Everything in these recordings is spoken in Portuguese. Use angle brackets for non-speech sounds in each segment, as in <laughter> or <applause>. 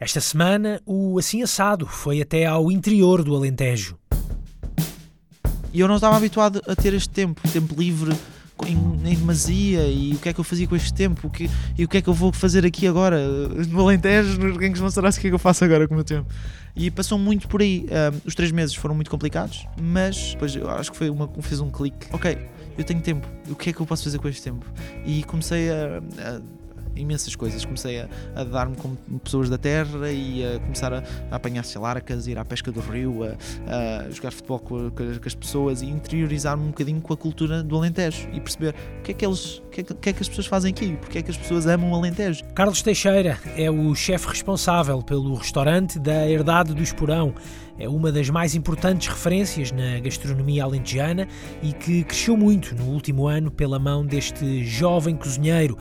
Esta semana, o Assim Assado foi até ao interior do Alentejo. E eu não estava habituado a ter este tempo, tempo livre em, em demasia e o que é que eu fazia com este tempo? O que, e o que é que eu vou fazer aqui agora <laughs> no Alentejo, nos Gangues Monsaraz, o que é que eu faço agora com o meu tempo? E passou muito por aí. Um, os três meses foram muito complicados mas depois eu acho que foi uma, fez um clique. Ok, eu tenho tempo, o que é que eu posso fazer com este tempo? E comecei a, a imensas coisas. Comecei a, a dar-me com pessoas da terra e a começar a, a apanhar celarcas, ir à pesca do rio, a, a jogar futebol com, com, as pessoas e interiorizar-me um bocadinho com a cultura do Alentejo e perceber o que é que eles, o que é que, que, é que as pessoas fazem aqui, porque é que as pessoas amam o Alentejo. Carlos Teixeira é o chefe responsável pelo restaurante da Herdade do Esporão é uma das mais importantes referências na gastronomia alentejana e que cresceu muito no último ano pela mão deste jovem cozinheiro.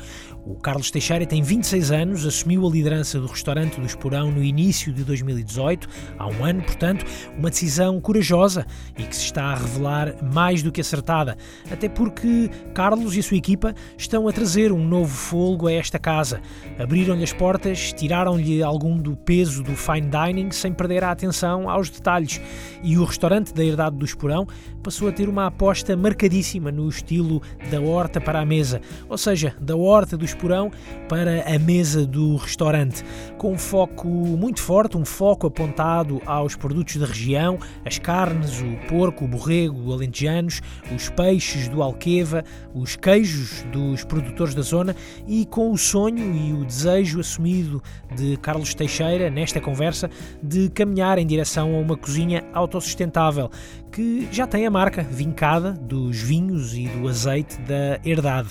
O Carlos Teixeira tem 26 anos, assumiu a liderança do restaurante do Esporão no início de 2018, há um ano, portanto, uma decisão corajosa e que se está a revelar mais do que acertada, até porque Carlos e a sua equipa estão a trazer um novo folgo a esta casa. Abriram-lhe as portas, tiraram-lhe algum do peso do fine dining sem perder a atenção aos detalhes. E o restaurante da Herdade do Esporão passou a ter uma aposta marcadíssima no estilo da horta para a mesa, ou seja, da horta do Esporão para a mesa do restaurante, com um foco muito forte, um foco apontado aos produtos da região, as carnes, o porco, o borrego, o alentejanos, os peixes do Alqueva, os queijos dos produtores da zona e com o sonho e o desejo assumido de Carlos Teixeira nesta conversa de caminhar em direção a uma cozinha autossustentável que já tem a marca vincada dos vinhos e do azeite da herdade.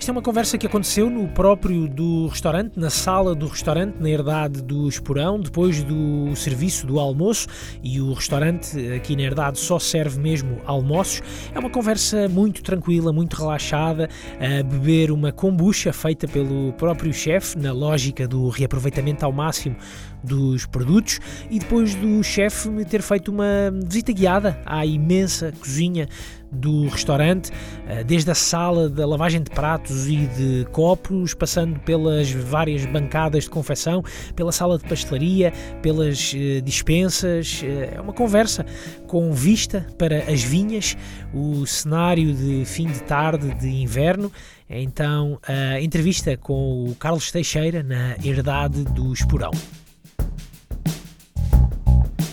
Esta é uma conversa que aconteceu no próprio do restaurante, na sala do restaurante, na herdade do Esporão, depois do serviço do almoço, e o restaurante aqui na herdade só serve mesmo almoços. É uma conversa muito tranquila, muito relaxada, a beber uma kombucha feita pelo próprio chefe, na lógica do reaproveitamento ao máximo dos produtos, e depois do chefe me ter feito uma visita guiada à imensa cozinha do restaurante, eh, desde a sala da lavagem de pratos e de copos, passando pelas várias bancadas de confecção, pela sala de pastelaria, pelas eh, dispensas. Eh, é uma conversa com vista para as vinhas, o cenário de fim de tarde de inverno. Então, a entrevista com o Carlos Teixeira na Herdade do Esporão.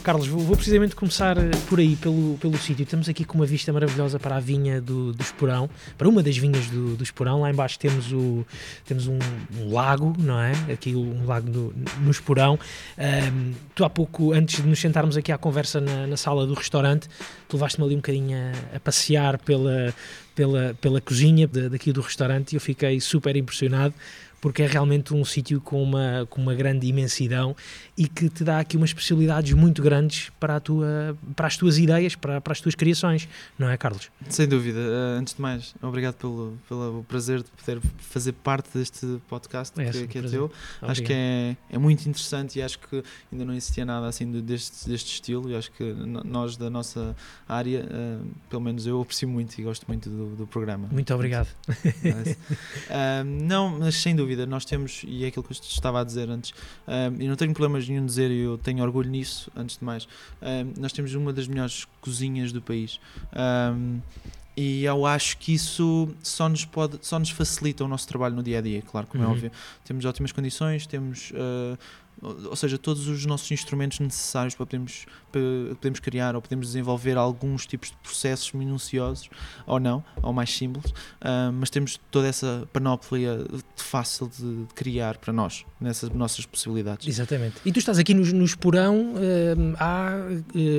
Carlos, vou, vou, precisamente começar eh, por aí, pelo, pelo sítio. Estamos aqui com uma vista maravilhosa para a vinha do, do Esporão, para uma das vinhas do, do Esporão. Lá embaixo temos, o, temos um, um lago, não é? Aqui um lago no, no Esporão. Um, tu há pouco, antes de nos sentarmos aqui à conversa na, na sala do restaurante, tu levaste-me ali um bocadinho a, a passear pela, pela, pela cozinha daqui do restaurante e eu fiquei super impressionado porque é realmente um sítio com uma, com uma grande imensidão e que te dá aqui umas possibilidades muito grandes para, tua, para as tuas ideias, para, para as tuas criações, não é, Carlos? Sem dúvida. Uh, antes de mais, obrigado pelo, pelo prazer de poder fazer parte deste podcast é, que, que é teu. Obrigado. Acho que é, é muito interessante e acho que ainda não existia nada assim deste, deste estilo e acho que nós da nossa área, uh, pelo menos eu aprecio muito e gosto muito do, do programa. Muito obrigado. uh, <laughs> não, mas sem dúvida, nós temos, e é aquilo que eu estava a dizer antes, e não tenho problemas nenhum dizer, e eu tenho orgulho nisso, antes de mais. Nós temos uma das melhores cozinhas do país. E eu acho que isso só nos pode só nos facilita o nosso trabalho no dia a dia claro como é uhum. é óbvio temos ótimas condições temos uh, ou seja, todos os nossos instrumentos necessários para podermos, para podermos criar ou podemos desenvolver alguns tipos de processos minuciosos, ou não, ou mais simples, uh, mas temos toda essa panóplia fácil de criar para nós, nessas nossas possibilidades. Exatamente. E tu estás aqui no, no Esporão uh, há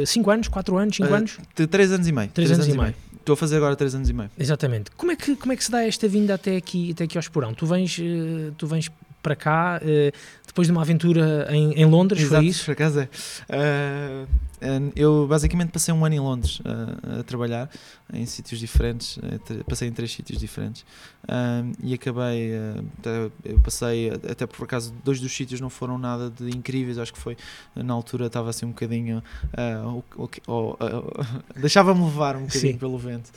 5 uh, anos, 4 anos, 5 anos? 3 anos e meio. 3 anos, anos, e meio. meio. Estou a fazer agora 3 anos e meio. Exatamente. Como é que, como é que se dá esta vinda até aqui, até aqui ao Esporão? Tu vens, tu vens para cá, uh, depois de uma aventura em, em Londres, Exato, foi isso? por acaso é. Uh, eu basicamente passei um ano em Londres uh, a trabalhar em sítios diferentes, passei em três sítios diferentes e acabei, eu passei, até por acaso, dois dos sítios não foram nada de incríveis, acho que foi, na altura estava assim um bocadinho, <laughs> deixava-me levar um bocadinho Sim. pelo vento.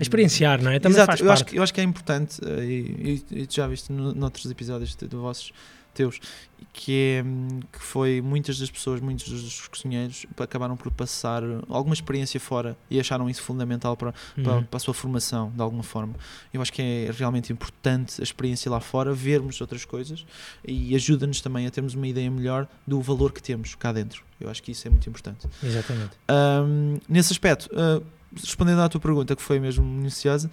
Experienciar, não é? Também Exato, faz eu acho, eu acho que é importante, e, e, e tu já viste no, noutros episódios de, de vossos, teus, que é que foi muitas das pessoas, muitos dos cozinheiros acabaram por passar alguma experiência fora e acharam isso fundamental para, uhum. para, para, a sua formação, de alguma forma. Eu acho que é realmente importante a experiência lá fora, vermos outras coisas e ajuda-nos também a termos uma ideia melhor do valor que temos cá dentro. Eu acho que isso é muito importante. Exatamente. Um, nesse aspecto, uh, respondendo à tua pergunta, que foi mesmo minuciosa,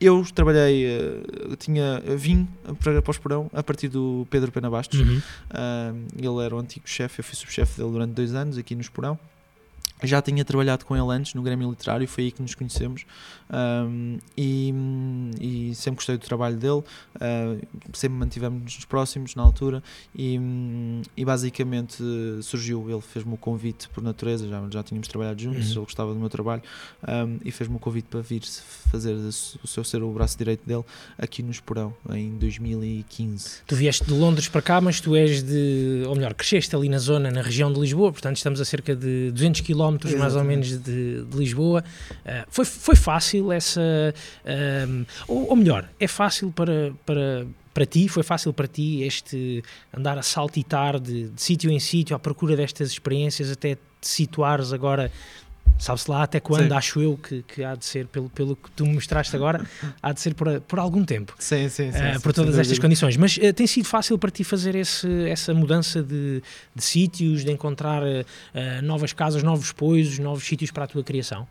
eu trabalhei, uh, tinha, vim para, para o Esporão a partir do Pedro Pena Bastos. Uhum. Uh, ele era o antigo chefe, eu fui subchefe dele durante dois anos aqui no Esporão já tinha trabalhado com ele antes no Grêmio Literário, foi aí que nos conhecemos um, e, e, sempre gostei do trabalho dele, uh, sempre mantivemos-nos próximos na altura e, e basicamente surgiu, ele fez-me o convite por natureza, já, já tínhamos trabalhado juntos, uhum. ele gostava do meu trabalho um, e fez-me o convite para vir fazer o seu ser o braço direito dele aqui no Esporão em 2015. Tu vieste de Londres para cá, mas tu és de, ou melhor, cresceste ali na zona, na região de Lisboa, portanto estamos a cerca de 200 km quilómetros mais ou menos de, de Lisboa. Uh, foi, foi fácil essa. Uh, ou, ou, melhor, é fácil para, para, para ti, foi fácil para ti este andar a saltitar de, de sítio em sítio à procura destas experiências até te situares agora sabe-se lá até quando, sim. acho eu que, que há de ser, pelo, pelo que tu me mostraste agora, há de ser por, por algum tempo. Sim, sim, sim. Uh, por todas sim, estas condições. Mas uh, tem sido fácil para ti fazer esse, essa mudança de, de sítios, de encontrar uh, novas casas, novos poisos, novos sítios para a tua criação?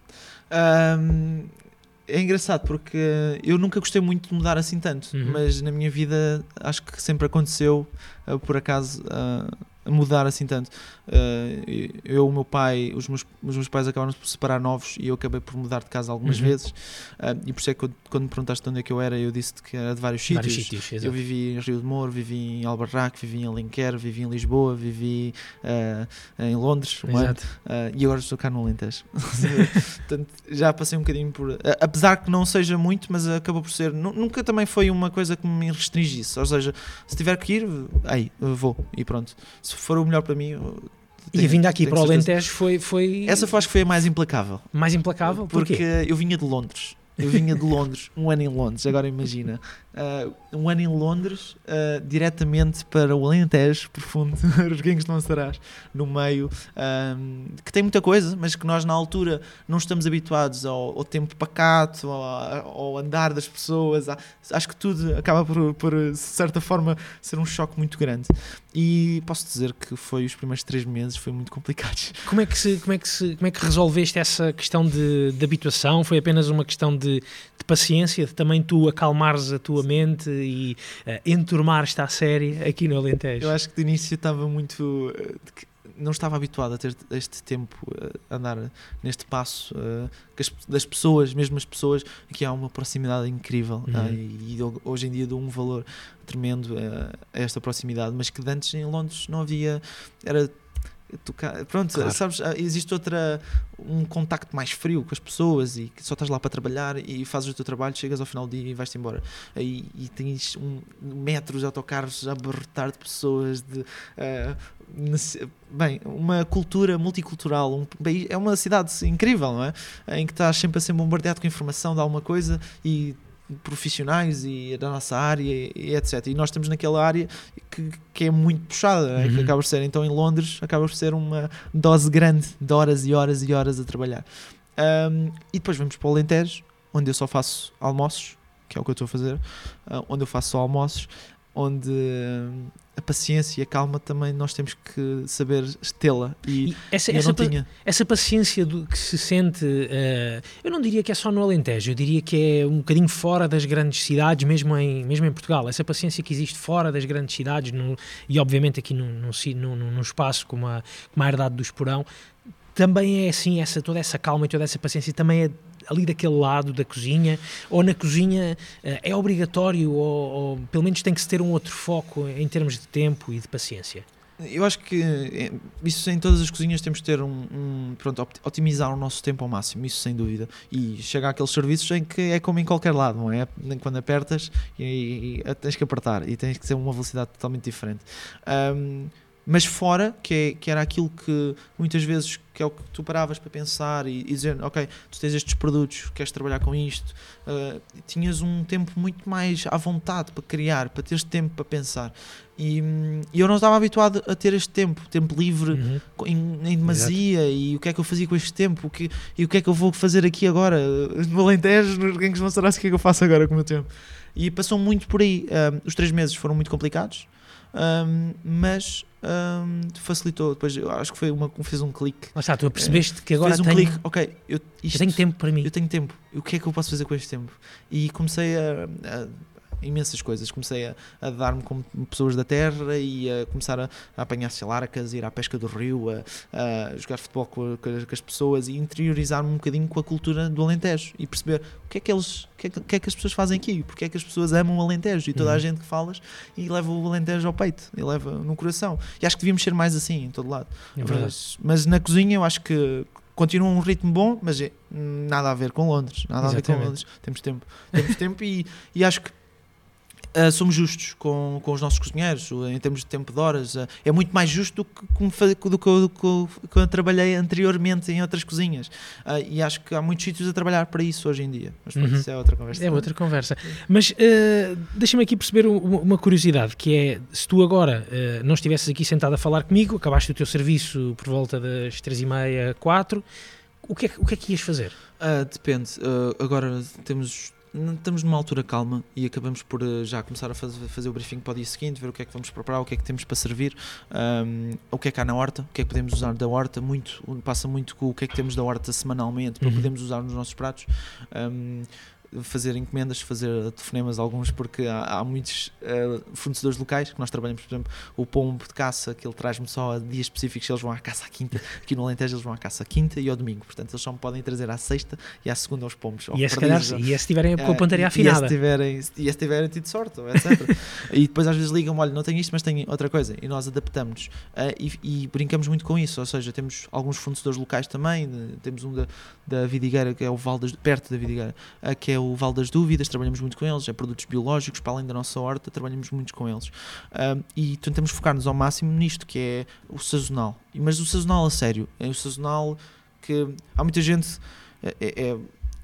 Um, é engraçado porque eu nunca gostei muito de mudar assim tanto, uhum. mas na minha vida acho que sempre aconteceu, por acaso mudar assim tanto. Uh, eu, o meu pai, os meus, os meus pais acabaram por se separar novos e eu acabei por mudar de casa algumas uhum. vezes. Uh, e por isso é que quando, quando me perguntaste de onde é que eu era, eu disse que era de vários sítios. sítios eu vivi em Rio de Moro, vivi em Albarraque, vivi em Alenquer, vivi em Lisboa, vivi uh, em Londres um ano, e agora estou cá no Alentejo. <laughs> Portanto, já passei um bocadinho por. apesar que não seja muito, mas acabou por ser. Nunca também foi uma coisa que me restringisse. Ou seja, se tiver que ir, aí vou e pronto. Se se for o melhor para mim. Tenho, e a vinda aqui para o Alentejo foi, foi. Essa foi, acho que foi a mais implacável. Mais implacável? Porque eu vinha de Londres. Eu vinha de Londres, um ano em Londres, agora imagina. Uh, um ano em Londres, uh, diretamente para o Alentejo, <laughs> profundo, <laughs> os Guinhos não serás, no meio, um, que tem muita coisa, mas que nós na altura não estamos habituados ao, ao tempo pacato, ao, ao, andar das pessoas. Acho que tudo acaba por, por, de certa forma, ser um choque muito grande. E posso dizer que foi os primeiros três meses, foi muito complicados. Como é que, se, como é que, se, como é que resolveste essa questão de, de habituação? Foi apenas uma questão de, de paciência, de também tu acalmares a tua mente e uh, enturmares-te à série aqui no Alentejo? Eu acho que de início estava muito. Uh, não estava habituado a ter este tempo uh, a andar neste passo das pessoas, mesmo as pessoas, aqui há uma proximidade incrível uhum. uh, e, e, hoje em dia dou um valor tremendo a esta proximidade, mas que antes em Londres não havia, era tocar. Pronto, claro. sabes, ah, existe outra um contacto mais frio com as pessoas e só estás lá para trabalhar e fazes o teu trabalho, chegas ao final do dia e vais-te embora. E, e tens um, metros de autocarros a abarrotar de pessoas, de uh, bem, uma cultura multicultural, um, bem, é uma cidade incrível, não é? Em que estás sempre a ser bombardeado com informação de alguma coisa e profissionais e da nossa área e etc. E nós estamos naquela área que, que é muito puxada, uhum. que acaba por ser. Então em Londres acaba por ser uma dose grande de horas e horas e horas a trabalhar. Um, e depois vamos para o Alentejo, onde eu só faço almoços, que é o que eu estou a fazer, uh, onde eu faço só almoços, onde uh, a paciência e a calma também nós temos que saber tê-la e, e essa, essa, não tinha. essa paciência do que se sente uh, eu não diria que é só no Alentejo eu diria que é um bocadinho fora das grandes cidades mesmo em, mesmo em Portugal essa paciência que existe fora das grandes cidades no, e obviamente aqui num, num, num, num espaço como a, como a herdade do Esporão também é assim essa toda essa calma e toda essa paciência também é ali daquele lado da cozinha, ou na cozinha uh, é obrigatório, ou, ou, pelo menos tem que se ter um outro foco em termos de tempo e de paciência? Eu acho que eh, isso em todas as cozinhas temos que ter um, um, pronto, otimizar o nosso tempo ao máximo, isso sem dúvida. E chegar àqueles serviços em que é como em qualquer lado, não é? Quando apertas e, e, e tens que apertar e tens que ser uma velocidade totalmente diferente. Um, mas fora, que, é, que era aquilo que muitas vezes que é o que tu paravas para pensar e, e dizer, ok, tu tens estes produtos, queres trabalhar com isto, uh, tinhas um tempo muito mais à vontade para criar, para teres tempo para pensar. E, e eu não estava habituado a ter este tempo, tempo livre Uhum. em, em demasia e o que é que eu fazia com este tempo o que, e o que é que eu vou fazer aqui agora no Alentejo, nos Reguengos de Monsaraz, o que é que eu faço agora com o meu tempo e passou muito por aí Um, os três meses foram muito complicados um, mas um, facilitou depois eu acho que foi uma, fez um clique Lá está, tu percebeste que agora fez um tenho, clique, ok eu, eu isto, tenho tempo para mim. eu tenho tempo. O que é que eu posso fazer com este tempo? E comecei a, a- imensas coisas. Comecei a, a dar-me com pessoas da terra e a começar a, a apanhar celarcas, ir à pesca do rio, a, a jogar futebol com, com as- pessoas e interiorizar-me um bocadinho com a cultura do Alentejo e perceber o que é que eles, o que é que, que é que as pessoas fazem aqui, porque é que as pessoas amam o Alentejo e toda a Uhum. gente que falas e leva o Alentejo ao peito e leva no coração. E acho que devíamos ser mais assim em todo lado. É. Mas, mas na cozinha eu acho que continua um ritmo bom, mas é nada a ver com Londres. Nada a ver com Exatamente. Londres. Temos tempo. Temos <laughs> tempo e, e acho que ah, somos justos com, com os nossos cozinheiros em termos de tempo de horas. ah, é muito mais justo do que, como do que, eu- do que eu- que eu trabalhei anteriormente em outras cozinhas. Ah, e acho que há muitos sítios a trabalhar para isso hoje em dia. Mas pronto, Uhum. isso é outra conversa. É outra conversa. Mas deixa-me aqui perceber uma, curiosidade, que é, se tu agora não estivesses aqui sentado a falar comigo, acabaste o teu serviço por volta das três e meia, quatro, o que é, que- o que, é que ias fazer? Depende. Agora temos. Não- Estamos numa altura calma e acabamos por ah, já começar a fazer, fazer o briefing para o dia seguinte, ver o que é que vamos preparar, o que é que temos para servir, ahm, o que é que há na horta, o que é que podemos usar da horta, muito, passa muito com o que é que temos da horta semanalmente para Uhum. podermos usar nos nossos pratos. Ahm, fazer encomendas, fazer telefonemas alguns, porque há, há muitos ah, fornecedores locais que nós trabalhamos, por exemplo, o pombo de caça, que ele traz-me só a dias específicos, eles vão à caça à quinta, aqui no Alentejo eles vão à caça à quinta e ao domingo, portanto eles só me podem trazer à sexta e à segunda aos pombos. E é se calhar, e é se tiverem com a eh, pontaria e- afinada. E se tiverem, e se tiverem tido sorte, etc. <laughs> e depois às vezes ligam olha, não tenho isto, mas tenho outra coisa. E nós adaptamos eh, e, e brincamos muito com isso. Ou seja, temos alguns fornecedores locais também. de- temos um da, da Vidigueira, que é o Val das, perto da Vidigueira, eh, que é o Val das Dúvidas. Trabalhamos muito com eles. É produtos biológicos, para além da nossa horta, trabalhamos muito com eles. E tentamos focar-nos ao máximo nisto, que é o sazonal. Mas o sazonal a sério. É o sazonal que há muita gente é- é-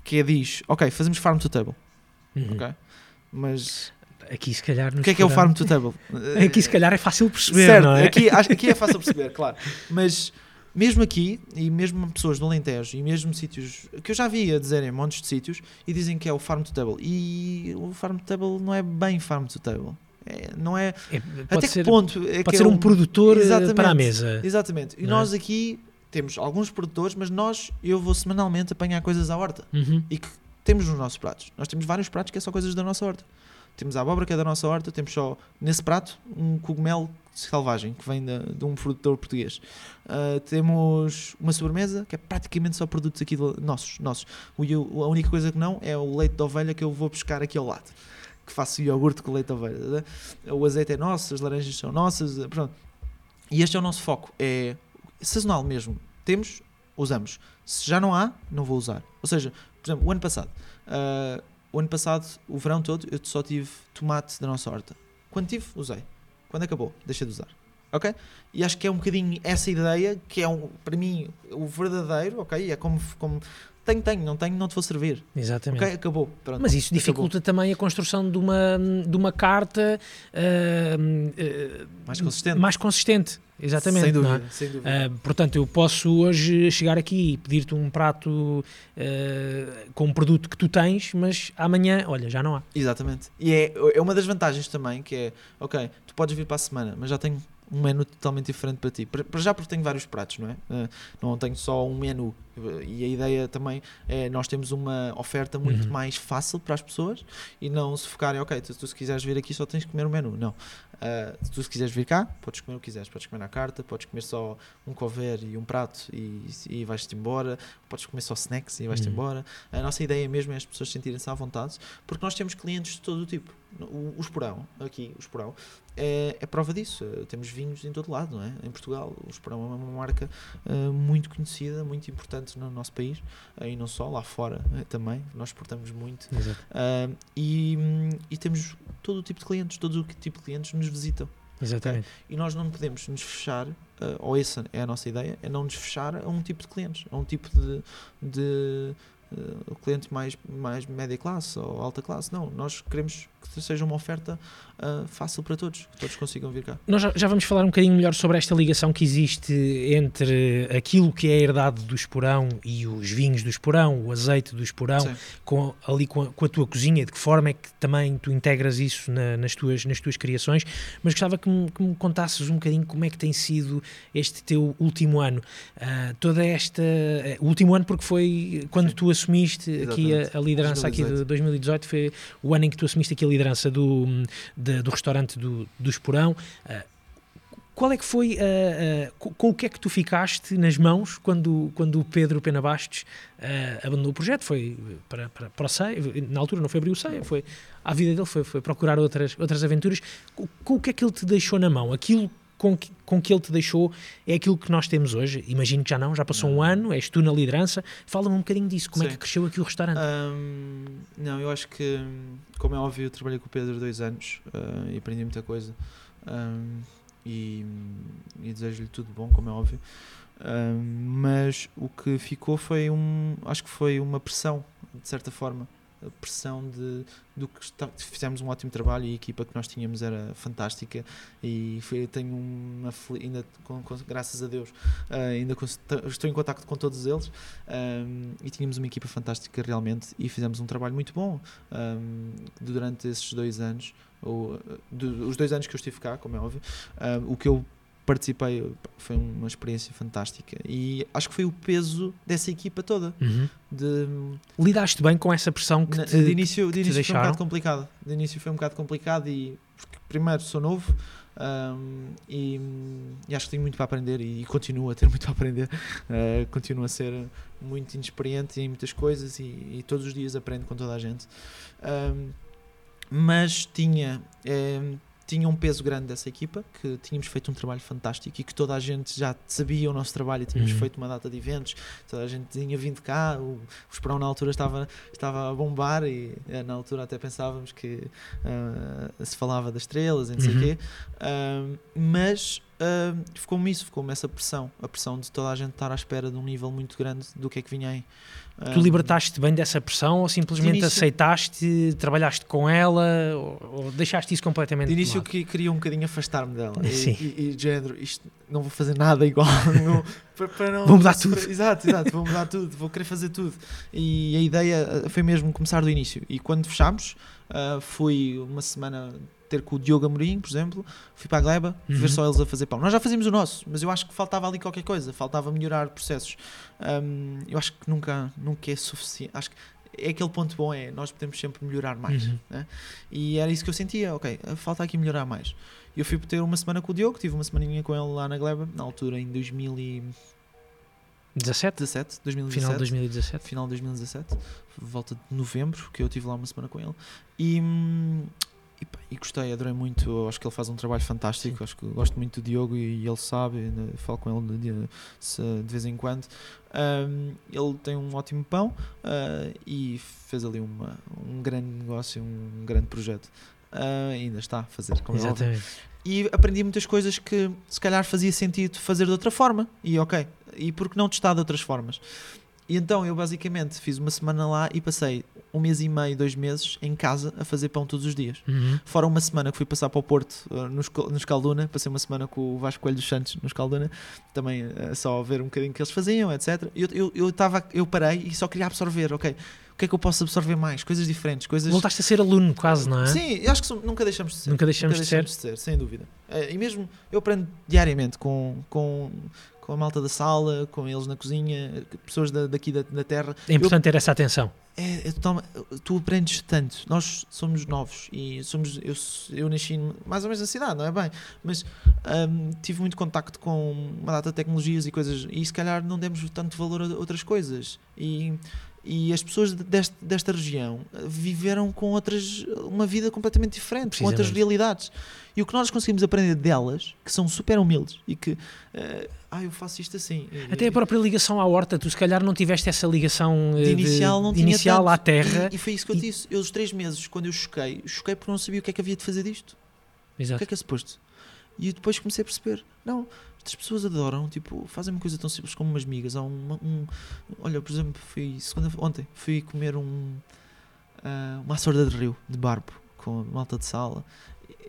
que é, diz, ok, fazemos farm to table. Uhum. Ok? Mas Aqui se calhar... o que é que é o farm to table? <laughs> Aqui se calhar é fácil perceber, certo, não é? aqui, acho, aqui é fácil perceber, claro. <laughs> Mas mesmo aqui, e mesmo pessoas do Alentejo, e mesmo sítios que eu já vi a dizerem montes de sítios, e dizem que é o farm to table. E o farm to table não é bem farm to table. É- não é. É, Até pode que ser, ponto é que pode é ser um produtor eh, para a mesa. Exatamente. E Não é? nós aqui temos alguns produtores, mas nós, eu vou semanalmente apanhar coisas à horta. Uhum. e que temos nos nossos pratos. Nós temos vários pratos que é só coisas da nossa horta. Temos a abóbora que é da nossa horta, temos só nesse prato um cogumelo selvagem que vem da- de um produtor português. Ah, temos uma sobremesa que é praticamente só produtos aqui do- nossos. nossos. O, a única coisa que não é o leite de ovelha que eu vou buscar aqui ao lado. Que faço iogurte com leite de ovelha. né? O azeite é nosso, as laranjas são nossas. Pronto. E este é o nosso foco. É sazonal mesmo. Temos, usamos. Se já não há, não vou usar. Ou seja, por exemplo, o ano passado, ah, o ano passado, o verão todo, eu só tive tomate da nossa horta. Quando tive, usei. Quando acabou, deixei de usar. Ok? E acho que é um bocadinho essa ideia que é, um, para mim, o verdadeiro, ok? É como, como tenho, tenho, não tenho, não te vou servir. Exatamente. Ok? Acabou. Pronto. Mas isso Acabou. dificulta também a construção de uma, de uma carta ah, ah, Mais consistente. mais consistente. Exatamente. Sem é? dúvida. Sem dúvida. Ah, portanto, eu posso hoje chegar aqui e pedir-te um prato ah, com um produto que tu tens, mas amanhã, olha, já não há. Exatamente. E é, é uma das vantagens também, que é, ok, tu podes vir para a semana, mas já tenho um menu totalmente diferente para ti. Para, já porque tenho vários pratos, não é? Eh, não tenho só um menu. E a ideia também é nós temos uma oferta muito Uhum. mais fácil para as pessoas e não se focarem, ok, tu, tu se quiseres vir aqui só tens que comer o menu. Não. Ah, se tu se quiseres vir cá, podes comer o que quiseres. Podes comer na carta, podes comer só um cover e um prato e, e vais-te embora. Podes comer só snacks e vais-te Uhum. embora. A nossa ideia mesmo é as pessoas sentirem-se à vontade porque nós temos clientes de todo o tipo. O, o Esporão, aqui, o Esporão, é, é prova disso. Eh, Temos vinhos em todo lado, não é? Em Portugal, o Esporão é uma marca eh, muito conhecida, muito importante no nosso país, eh, e não só, lá fora também. Nós exportamos muito. E, e temos todo o tipo de clientes, todo o tipo de clientes nos visitam. Exatamente. E nós não podemos nos fechar, ou essa é a nossa ideia, é não nos fechar a um tipo de clientes, a um tipo de, de uh, cliente mais, mais média classe ou alta classe. Não, nós queremos que seja uma oferta uh, fácil para todos, que todos consigam vir cá. Nós já, já, vamos falar um bocadinho melhor sobre esta ligação que existe entre aquilo que é herdade do esporão e os vinhos do esporão, o azeite do esporão, com, ali com a, com a, tua cozinha, de que forma é que também tu integras isso na, nas, tuas, nas tuas criações, mas gostava que me, que me, contasses um bocadinho como é que tem sido este teu último ano. Uh, toda esta. Uh, último ano, porque foi quando Sim. tu assumiste Exatamente. aqui a, a liderança 2018. aqui de 2018, foi o ano em que tu assumiste aqui a liderança do, de, do restaurante do, do Esporão. Uh, qual é que foi, uh, uh, com o que é que tu ficaste nas mãos quando, quando o Pedro Pena Bastos uh, abandonou o projeto? Foi para, para, para o CEI, na altura não foi abrir o CEI, foi, a vida dele foi, foi procurar outras, outras aventuras. Com, com, o que é que ele te deixou na mão? Aquilo com que, com que ele te deixou é aquilo que nós temos hoje. Imagino que já não, já passou não. um ano, és tu na liderança. Fala-me um bocadinho disso, como é Sim. é que cresceu aqui o restaurante? Um, não, eu acho que, como é óbvio, eu trabalhei com o Pedro dois anos uh, e aprendi muita coisa. Um, e, e desejo-lhe tudo bom, como é óbvio. Um, mas o que ficou foi um. Acho que foi uma pressão, de certa forma pressão de, do que está, fizemos um ótimo trabalho e a equipa que nós tínhamos era fantástica e foi, tenho uma ainda com, com, graças a Deus uh, ainda com, estou em contato com todos eles um, e tínhamos uma equipa fantástica realmente e fizemos um trabalho muito bom um, durante esses dois anos ou, do, os dois anos que eu estive cá como é óbvio um, o que eu participei, foi uma experiência fantástica e acho que foi o peso dessa equipa toda. Uhum. De, Lidaste bem com essa pressão que te, de início, de início foi um bocado complicado. De início foi um bocado complicado e primeiro sou novo um, e, e, acho que tenho muito para aprender e, e continuo a ter muito para aprender. Uh, <laughs> continuo a ser muito inexperiente em muitas coisas e, e, todos os dias aprendo com toda a gente. Um, mas tinha eh, tinha um peso grande dessa equipa, que tínhamos feito um trabalho fantástico e que toda a gente já sabia o nosso trabalho tínhamos uhum. feito uma data de eventos, toda a gente tinha vindo cá, o, o Esperão na altura estava, estava a bombar e eh, na altura até pensávamos que uh, se falava das estrelas e não sei o uhum. quê, uh, mas uh, ficou-me isso, ficou-me essa pressão, a pressão de toda a gente estar à espera de um nível muito grande do que é que vinha aí. Tu libertaste bem dessa pressão ou simplesmente início, aceitaste, trabalhaste com ela ou, ou, deixaste isso completamente de início que queria um bocadinho afastar-me dela. E, e, e, género, isto não vou fazer nada igual. <laughs> Não, para, para não, vou mudar tudo. Para, exato, exato, vou mudar tudo vou querer fazer tudo. E a ideia eh, foi mesmo começar do início. E quando fechámos uh, fui uma semana ter com o Diogo Amorim, por exemplo, fui para a Gleba, uhum. ver só eles a fazer pão. Nós já fazíamos o nosso, mas eu acho que faltava ali qualquer coisa, faltava melhorar processos. Um, eu acho que nunca, nunca é suficiente. Acho que é aquele ponto bom, é nós podemos sempre melhorar mais. Uhum. Né? E era isso que eu sentia, ok, falta aqui melhorar mais. Eu fui ter uma semana com o Diogo, tive uma semaninha com ele lá na Gleba, na altura em 2017 17? 17, 2017. Final de 2017. Final de 2017, volta de novembro, que eu tive lá uma semana com ele. E, hum, e, pá, e, gostei, adorei muito. Acho que ele faz um trabalho fantástico. Sim. Acho que gosto muito do Diogo e, e ele sabe. Né, falo com ele de, de, de vez em quando. Um, ele tem um ótimo pão uh, e fez ali uma, um grande negócio, um grande projeto. Uh, ainda está a fazer, como é Exatamente. e aprendi muitas coisas que se calhar fazia sentido fazer de outra forma. E ok, e porque não testar de outras formas? E então eu basicamente fiz uma semana lá e passei um mês e meio, dois meses em casa a fazer pão todos os dias. Uhum. Fora uma semana que fui passar para o Porto, uh, nos, nos Calduna, passei uma semana com o Vasco Coelho dos Santos nos Calduna, também uh, só a ver um bocadinho o que eles faziam, etc. Eu, eu, eu, tava, eu parei e só queria absorver, ok, o que é que eu posso absorver mais? Coisas diferentes, coisas... Voltaste a ser aluno quase, não é? Sim, eu acho que nunca deixamos de ser. Nunca deixamos, nunca deixamos de, ser. de, ser. sem dúvida. Uh, e mesmo eu aprendo diariamente com, com com a malta da sala, com eles na cozinha, pessoas da, daqui da, da terra. É importante eu, ter essa atenção. É, é total, tu aprendes tanto. Nós somos novos e somos. Eu, eu nasci mais ou menos na cidade, não é bem? Mas um, tive muito contacto com uma data de tecnologias e coisas, e se calhar não demos tanto valor a outras coisas. E e as pessoas deste, desta região viveram com outras uma vida completamente diferente, com outras realidades. E o que nós conseguimos aprender delas, que são super humildes e que, uh, ah, eu faço isto assim. Até a própria ligação à horta, tu se calhar não tiveste essa ligação de inicial, de, não de inicial à terra. E, e, foi isso que eu e... disse. Eu, os três meses, quando eu choquei, choquei porque não sabia o que é que havia de fazer disto. Exato. O que é que é suposto? E depois comecei a perceber, não, estas pessoas adoram, tipo, fazem uma coisa tão simples como umas migas. Há uma, um, olha, por exemplo, fui segunda, ontem fui comer um, uh, uma açorda de rio de barbo com malta de sala.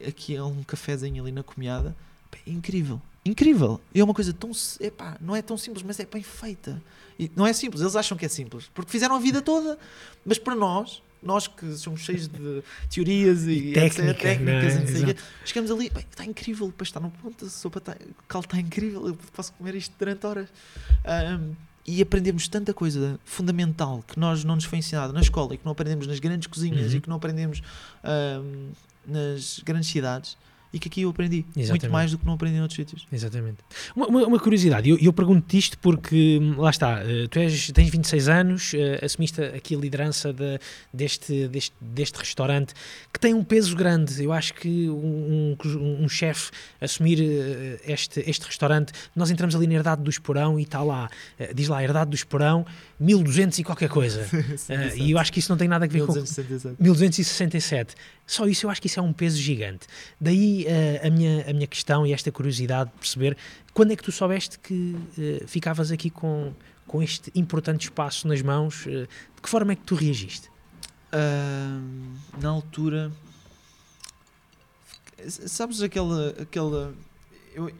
Aqui é um cafezinho ali na comiada. É incrível, incrível. E é uma coisa tão. Epá, não é tão simples, mas é bem feita. E não é simples, eles acham que é simples, porque fizeram a vida toda. Mas para nós, nós que somos cheios de teorias e, e técnica, etc, técnicas, é? chegamos ali, bem, está incrível, depois está no ponto, a sopa está, o caldo está incrível, eu posso comer isto durante horas. Um, e aprendemos tanta coisa fundamental que nós não nos foi ensinado na escola e que não aprendemos nas grandes cozinhas uhum. e que não aprendemos um, nas grandes cidades e que aqui eu aprendi Exatamente. muito mais do que não aprendi em outros sítios. Exatamente. Uma, uma, uma curiosidade, eu, eu pergunto-te isto porque, hum, lá está, eh, tu és, tens 26 anos, uh, assumiste aqui a liderança de, deste, deste, deste restaurante que tem um peso grande. Eu acho que um, um, um chefe assumir uh, este, este restaurante, nós entramos ali na Herdade do Esporão e está lá, diz lá, Herdade do Esporão, 1200 e qualquer coisa. <laughs> e eu acho que isso não tem nada a ver 1267. com 1267. Só isso eu acho que isso é um peso gigante. Daí uh, a, minha, a minha questão e esta curiosidade de perceber quando é que tu soubeste que uh, ficavas aqui com, com este importante espaço nas mãos, uh, de que forma é que tu reagiste? na altura, sabes aquela. aquela eu,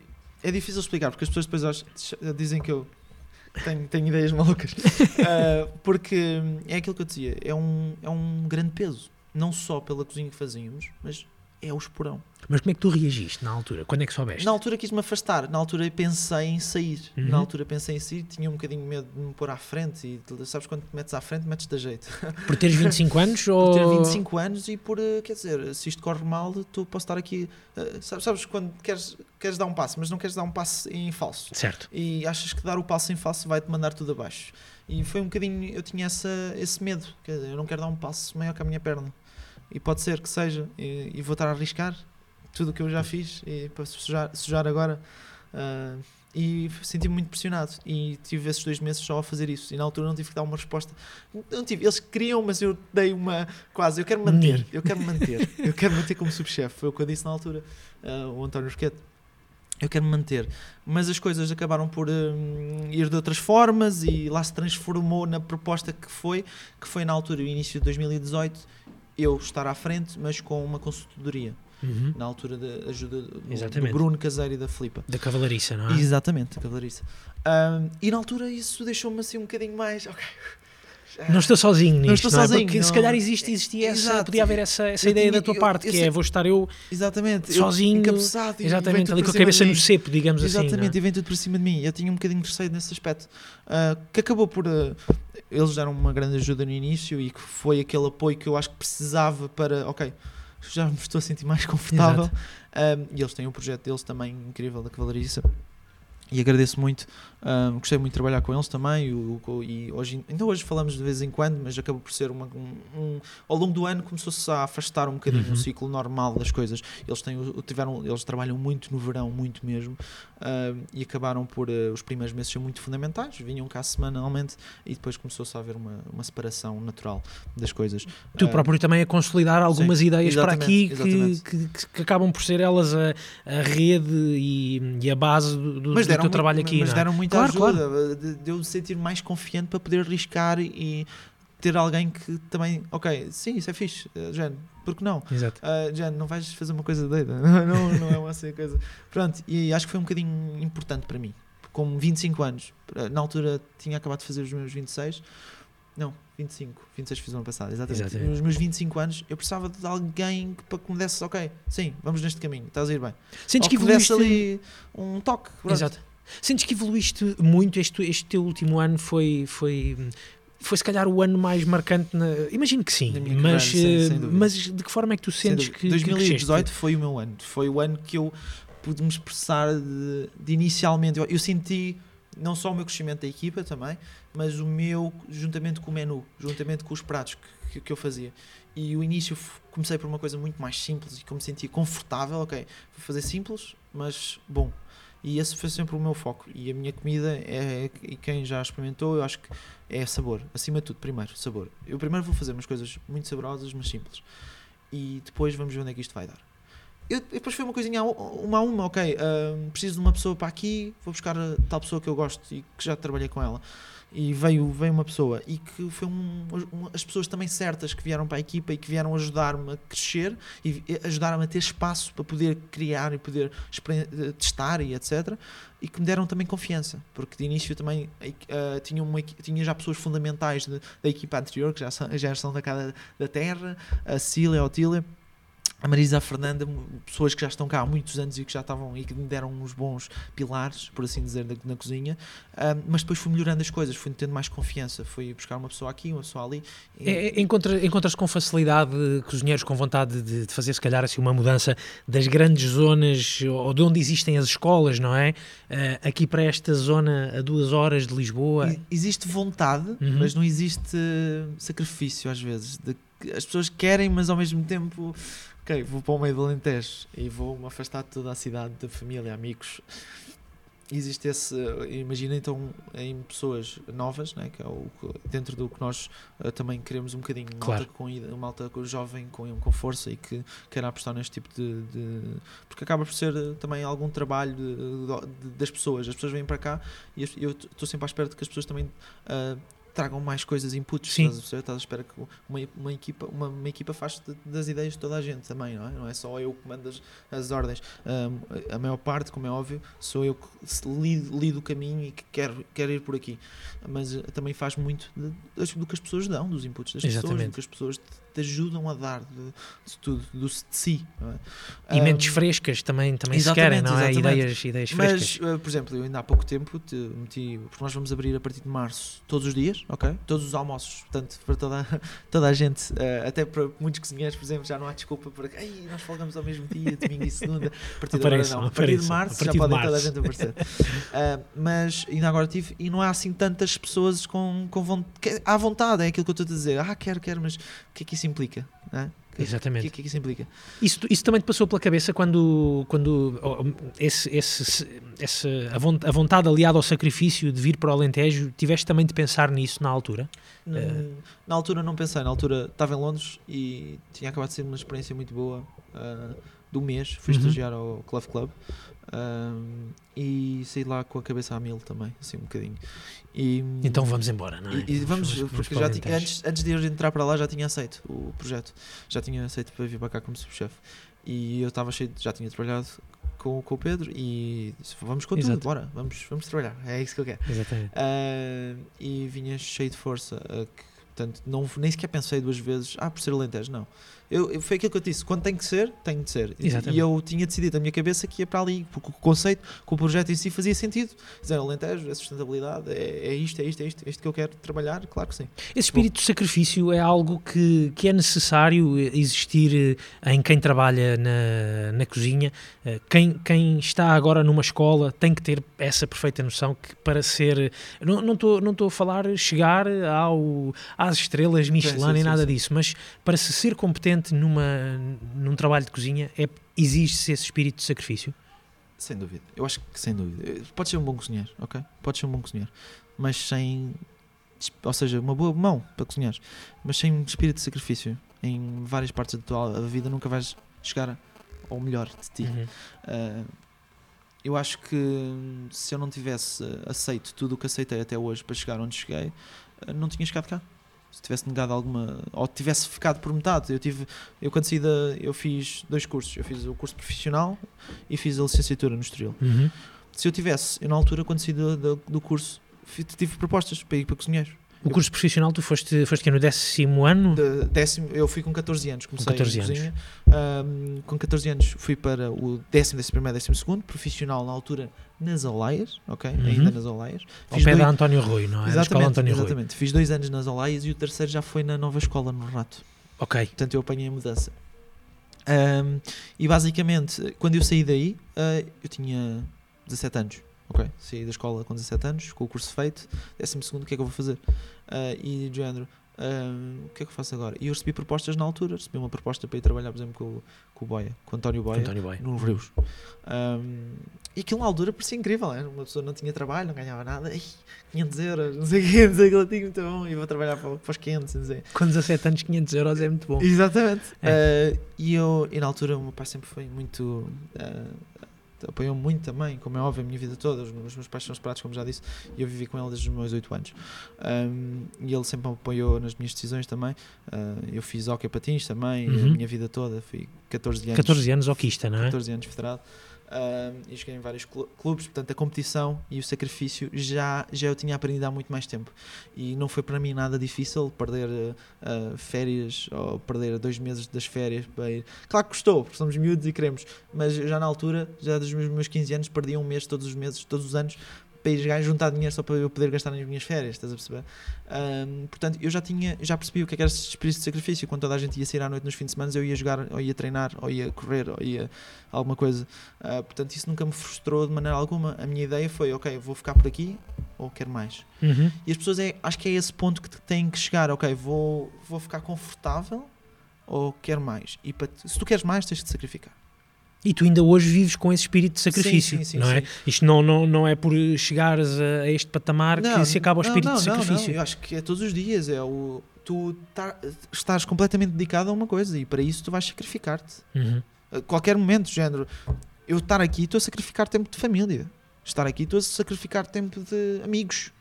é difícil explicar porque as pessoas depois acham, dizem que eu tenho, tenho ideias malucas. <laughs> porque é aquilo que eu dizia, é um, é um grande peso não só pela cozinha que fazíamos, mas é o esporão. Mas como é que tu reagiste na altura? Quando é que soubeste? Na altura quis-me afastar, na altura pensei em sair. Uhum. Na altura pensei em sair, tinha um bocadinho medo de me pôr à frente e sabes quando te metes à frente, metes da jeito. <laughs> Por teres 25 anos? ou... Por ter 25 anos e por, eh, quer dizer, se isto corre mal, tu posso estar aqui, eh, sabes, sabes quando queres, queres dar um passo, mas não queres dar um passo em falso. Certo. E achas que dar o passo em falso vai-te mandar tudo abaixo. E foi um bocadinho, eu tinha essa, esse medo, quer dizer, eu não quero dar um passo maior que a minha perna e pode ser que seja, e, e vou estar a arriscar tudo o que eu já fiz e para sujar, sujar agora. Uh, e senti-me muito pressionado e tive esses dois meses só a fazer isso. E na altura não tive que dar uma resposta. Não tive, eles queriam mas eu dei uma quase, eu quero manter eu quero manter, eu quero manter como subchefe. Foi o que eu disse na altura uh, o António Roquete. Eu quero manter, mas as coisas acabaram por um, ir de outras formas e lá se transformou na proposta que foi, que foi na altura, o início de 2018 eu estar à frente, mas com uma consultoria. Uhum. Na altura da ajuda do, Bruno Caseiro e da Filipa. Da cavalariça, não é? Exatamente, da cavalariça. Um, e na altura isso deixou-me assim um bocadinho mais. Okay. Não estou sozinho nisto, não estou não é? Porque não. se calhar existe, existia essa, podia haver essa, essa ideia tinha, da tua eu, parte, eu, que é vou estar eu exatamente, sozinho, encabeçado exatamente, ali com a cabeça no cepo, digamos exatamente, assim. Exatamente, e vem tudo por cima de mim. Eu tinha um bocadinho de receio nesse aspecto, uh, que acabou por. Uh, eles deram uma grande ajuda no início e que foi aquele apoio que eu acho que precisava para. Ok, já me estou a sentir mais confortável. Um, e eles têm um projeto deles também incrível da Cavalariça e agradeço muito. Um, gostei muito de trabalhar com eles também. O, o, e hoje, ainda hoje falamos de vez em quando, mas acabou por ser uma. Um, um ao longo do ano começou-se a afastar um bocadinho uhum. o ciclo normal das coisas. Eles, têm, tiveram, eles trabalham muito no verão, muito mesmo, e acabaram por. Uh, os primeiros meses ser muito fundamentais. Vinham cá semanalmente e depois começou-se a haver uma, uma separação natural das coisas. Tu uh, próprio também a consolidar algumas sim, ideias para aqui que, que, que, acabam por ser elas a, a rede e, e a base do, do, do teu trabalho aqui. Mas? É? Muita claro, ajuda, claro. de, de eu me sentir mais confiante para poder arriscar e ter alguém que também, ok, sim, isso é fixe, uh, Jane, porque não? Exato. Uh, Jane, não vais fazer uma coisa doida, <laughs> não, não, não é uma assim coisa. Pronto, e acho que foi um bocadinho importante para mim. Com 25 anos, na altura tinha acabado de fazer os meus 26, não, 25, 26 fiz o ano passado, exatamente. exatamente. Nos meus 25 anos eu precisava de alguém que, para que me desse, ok, sim, vamos neste caminho, estás a ir bem. Sentes Ou que, que me desse ali um toque. Pronto. Exato. Sentes que evoluíste muito? Este, este teu último ano foi, foi, foi se calhar o ano mais marcante na... imagino que sim, mas, sem, sem mas de que forma é que tu sentes que 2018 que foi o meu ano. Foi o ano que eu pude me expressar de, de inicialmente. Eu, eu, senti não só o meu crescimento da equipa também mas o meu juntamente com o menu juntamente com os pratos que, que, que eu fazia. E o início comecei por uma coisa muito mais simples e como me sentia confortável ok, vou fazer simples mas bom e esse foi sempre o meu foco. E a minha comida é, e quem já experimentou, eu acho que é sabor, acima de tudo, primeiro, sabor. Eu primeiro vou fazer umas coisas muito saborosas, mas simples. E depois vamos ver onde é que isto vai dar. eu, depois foi uma coisinha uma a uma, ok, uh, preciso de uma pessoa para aqui, vou buscar tal pessoa que eu gosto e que já trabalhei com ela. E veio, veio uma pessoa e que foi um, um, as pessoas também certas que vieram para a equipa e que vieram ajudar-me a crescer e ajudar-me a ter espaço para poder criar e poder eh, testar e etc. E que me deram também confiança, porque de início também uh, tinha, uma, tinha já pessoas fundamentais de, da equipa anterior que já são, já são da da terra, a Cília, a Otília a Marisa, a Fernanda, pessoas que já estão cá há muitos anos e que já estavam e que me deram uns bons pilares, por assim dizer, na, na cozinha. Um, mas depois fui melhorando as coisas, fui tendo mais confiança. Fui buscar uma pessoa aqui, uma pessoa ali. E... É, é encontra, encontras com facilidade cozinheiros com vontade de, de, fazer, se calhar, assim, uma mudança das grandes zonas ou de onde existem as escolas, não é? Uh, aqui para esta zona a duas horas de Lisboa. Existe vontade, uhum. mas não existe sacrifício às vezes. De, as pessoas querem, mas ao mesmo tempo ok, vou para o meio do Alentejo e vou me afastar de toda a cidade, da família, amigos. Existe esse, imagina então em pessoas novas, né, que é o, dentro do que nós uh, também queremos um bocadinho, claro. malta, com, malta com jovem, com, com força e que quer apostar neste tipo de, de Porque acaba por ser uh, também algum trabalho de, de, das pessoas. As pessoas vêm para cá e eu estou sempre à espera de que as pessoas também. Uh, tragam mais coisas, inputs. Sim. Estás a, estás a que uma, uma, equipa, uma, uma equipa faz das ideias de toda a gente também, não é? Não é só eu que mando as, as ordens. Um, a maior parte, como é óbvio, sou eu que lido, lido o caminho e que quero, quero ir por aqui. Mas uh, também faz muito de, do que as pessoas dão, dos inputs das Exatamente. pessoas, do que as pessoas te ajudam a dar de, de tudo, do, de si. É? E um, mentes frescas também, também se querem, não é? Ideias, ideias frescas. Mas, uh, por exemplo, eu ainda há pouco tempo te meti, porque nós vamos abrir a partir de março todos os dias, ok? Todos os almoços, portanto, para toda, <laughs> toda a gente, uh, até para muitos cozinheiros, por exemplo, já não há desculpa para que nós folgamos ao mesmo dia, domingo e segunda, a partir, apareçam, de, agora, não. A partir de março já podem toda a gente aparecer. uh, <laughs> mas ainda agora tive, e não há assim tantas pessoas com, com vontade, à vontade, é aquilo que eu estou a dizer, ah, quero, quero, mas o que é que isso implica? É? Que, Exatamente. O que, que, que, isso implica? Isso, isso também te passou pela cabeça quando, quando oh, esse, esse, esse, a vontade aliada ao sacrifício de vir para o Alentejo, tiveste também de pensar nisso na altura? Uh... Na altura não pensei, na altura estava em Londres e tinha acabado de ser uma experiência muito boa uh, do mês, fui uhum. estagiar ao Club Club um, e saí lá com a cabeça a mil também, assim um bocadinho. E, então vamos embora, não é? E, e vamos, vamos, porque já tinha, antes, antes de eu entrar para lá já tinha aceito o projeto, já tinha aceito para vir para cá como subchefe. E eu estava cheio, de, já tinha trabalhado com, com o Pedro e disse, vamos com Exato. tudo, bora, vamos, vamos trabalhar, é isso que eu quero. Exatamente. Uh, e vinha cheio de força, uh, que, portanto, não, nem sequer pensei duas vezes, ah, por ser Alentejo, não eu, foi aquilo que eu disse, quando tem que ser, tem de ser. Exatamente. E eu tinha decidido na minha cabeça que ia para ali, porque o conceito, que o projeto em si fazia sentido. Dizer, Alentejo, a sustentabilidade, é, é isto, é isto, é isto, é isto que eu quero trabalhar, claro que sim. Esse espírito Bom. de sacrifício é algo que, que é necessário existir eh, em quem trabalha na, na cozinha. Eh, quem, quem está agora numa escola tem que ter essa perfeita noção que para ser. Não estou não não a falar chegar ao, às estrelas Michelin sim, sim, nem nada sim. disso, mas para se ser competente numa, num trabalho de cozinha é, exige-se esse espírito de sacrifício? Sem dúvida. Eu acho que sem dúvida. Pode ser um bom cozinheiro, ok? Pode ser um bom cozinheiro. Mas sem. Ou seja, uma boa mão para cozinhar. Mas sem espírito de sacrifício. Em várias partes da tua vida nunca vais chegar ao melhor de ti. Uhum. Uh, eu acho que se eu não tivesse aceito tudo o que aceitei até hoje para chegar onde cheguei, ah, não tinha chegado cá se tivesse negado alguma ou tivesse ficado por metade. Eu tive eu quando saí da eu fiz dois cursos. Eu fiz o curso profissional e fiz a licenciatura no Estoril. Uhum. se eu tivesse eu na altura quando saí do, do, do curso tive propostas para ir para cozinheiro o curso eu, profissional, tu foste, foste no décimo ano? De, décimo, eu fui com 14 anos, comecei com 14 anos. Cozinha, um, com 14 anos fui para o décimo, décimo primeiro, décimo segundo, profissional na altura nas Olaias, ok? Uhum. Ainda nas Olaias. Ao pé dois... da António Rui, não é? Exatamente, António exatamente. Rui. Fiz dois anos nas Olaias e o terceiro já foi na nova escola, no Rato. Ok. Portanto, eu apanhei a mudança. Um, e basicamente, quando eu saí daí, uh, eu tinha 17 anos. Ok, saí da escola com 17 anos, com o curso feito, 12 segundo, o que é que eu vou fazer? Uh, e de género, Uh, o que é que eu faço agora? E eu recebi propostas na altura. Recebi uma proposta para ir trabalhar, por exemplo, com, com o Boia, com o António Boia, António Boy. no Rios. Um, e aquilo na altura parecia incrível, né? uma pessoa não tinha trabalho, não ganhava nada, Ai, 500 euros, não sei o que, não sei o que, muito bom, e vou trabalhar para, para os 500, não sei. Com 17 anos, 500 euros é muito bom. Exatamente. É. Uh, e, eu, e na altura o meu pai sempre foi muito. Uh, apoiou muito também, como é óbvio, a minha vida toda. Os, os meus pais são separados, como já disse, e eu vivi com ele desde os meus 8 anos. Um, e ele sempre me apoiou nas minhas decisões também. Uh, eu fiz hockey patins também, Uhum. a minha vida toda. Fui 14 anos. 14 anos hoquista, não é? 14 anos federado. Um, e joguei em vários clu- clubes, portanto a competição e o sacrifício já, já eu tinha aprendido há muito mais tempo e não foi para mim nada difícil perder uh, férias ou perder dois meses das férias para ir. Claro que custou, porque somos miúdos e queremos, mas já na altura, já dos meus, meus 15 anos, perdia um mês todos os meses, todos os anos para ir juntar dinheiro só para eu poder gastar nas minhas férias, estás a perceber? Um, portanto, eu já tinha, já percebi o que é que era esse espírito de sacrifício. Quando toda a gente ia sair à noite nos fins de semana, eu ia jogar, ou ia treinar, ou ia correr, ou ia alguma coisa. Uh, portanto, isso nunca me frustrou de maneira alguma. A minha ideia foi, ok, vou ficar por aqui ou quero mais. Uhum. E as pessoas, é, acho que é esse ponto que têm que chegar, ok, vou, vou ficar confortável ou quero mais. E para, se tu queres mais, tens de te sacrificar. E tu ainda hoje vives com esse espírito de sacrifício, Sim, sim, sim, não é? Isto não, não, não é por chegares a, este patamar que se acaba o não, espírito não, de não, sacrifício. Não, eu acho que é todos os dias. É o, tu tá, estás completamente dedicado a uma coisa e para isso tu vais sacrificar-te. Uhum. A qualquer momento, género, eu estar aqui estou a sacrificar tempo de família. Estar aqui estou a sacrificar tempo de amigos.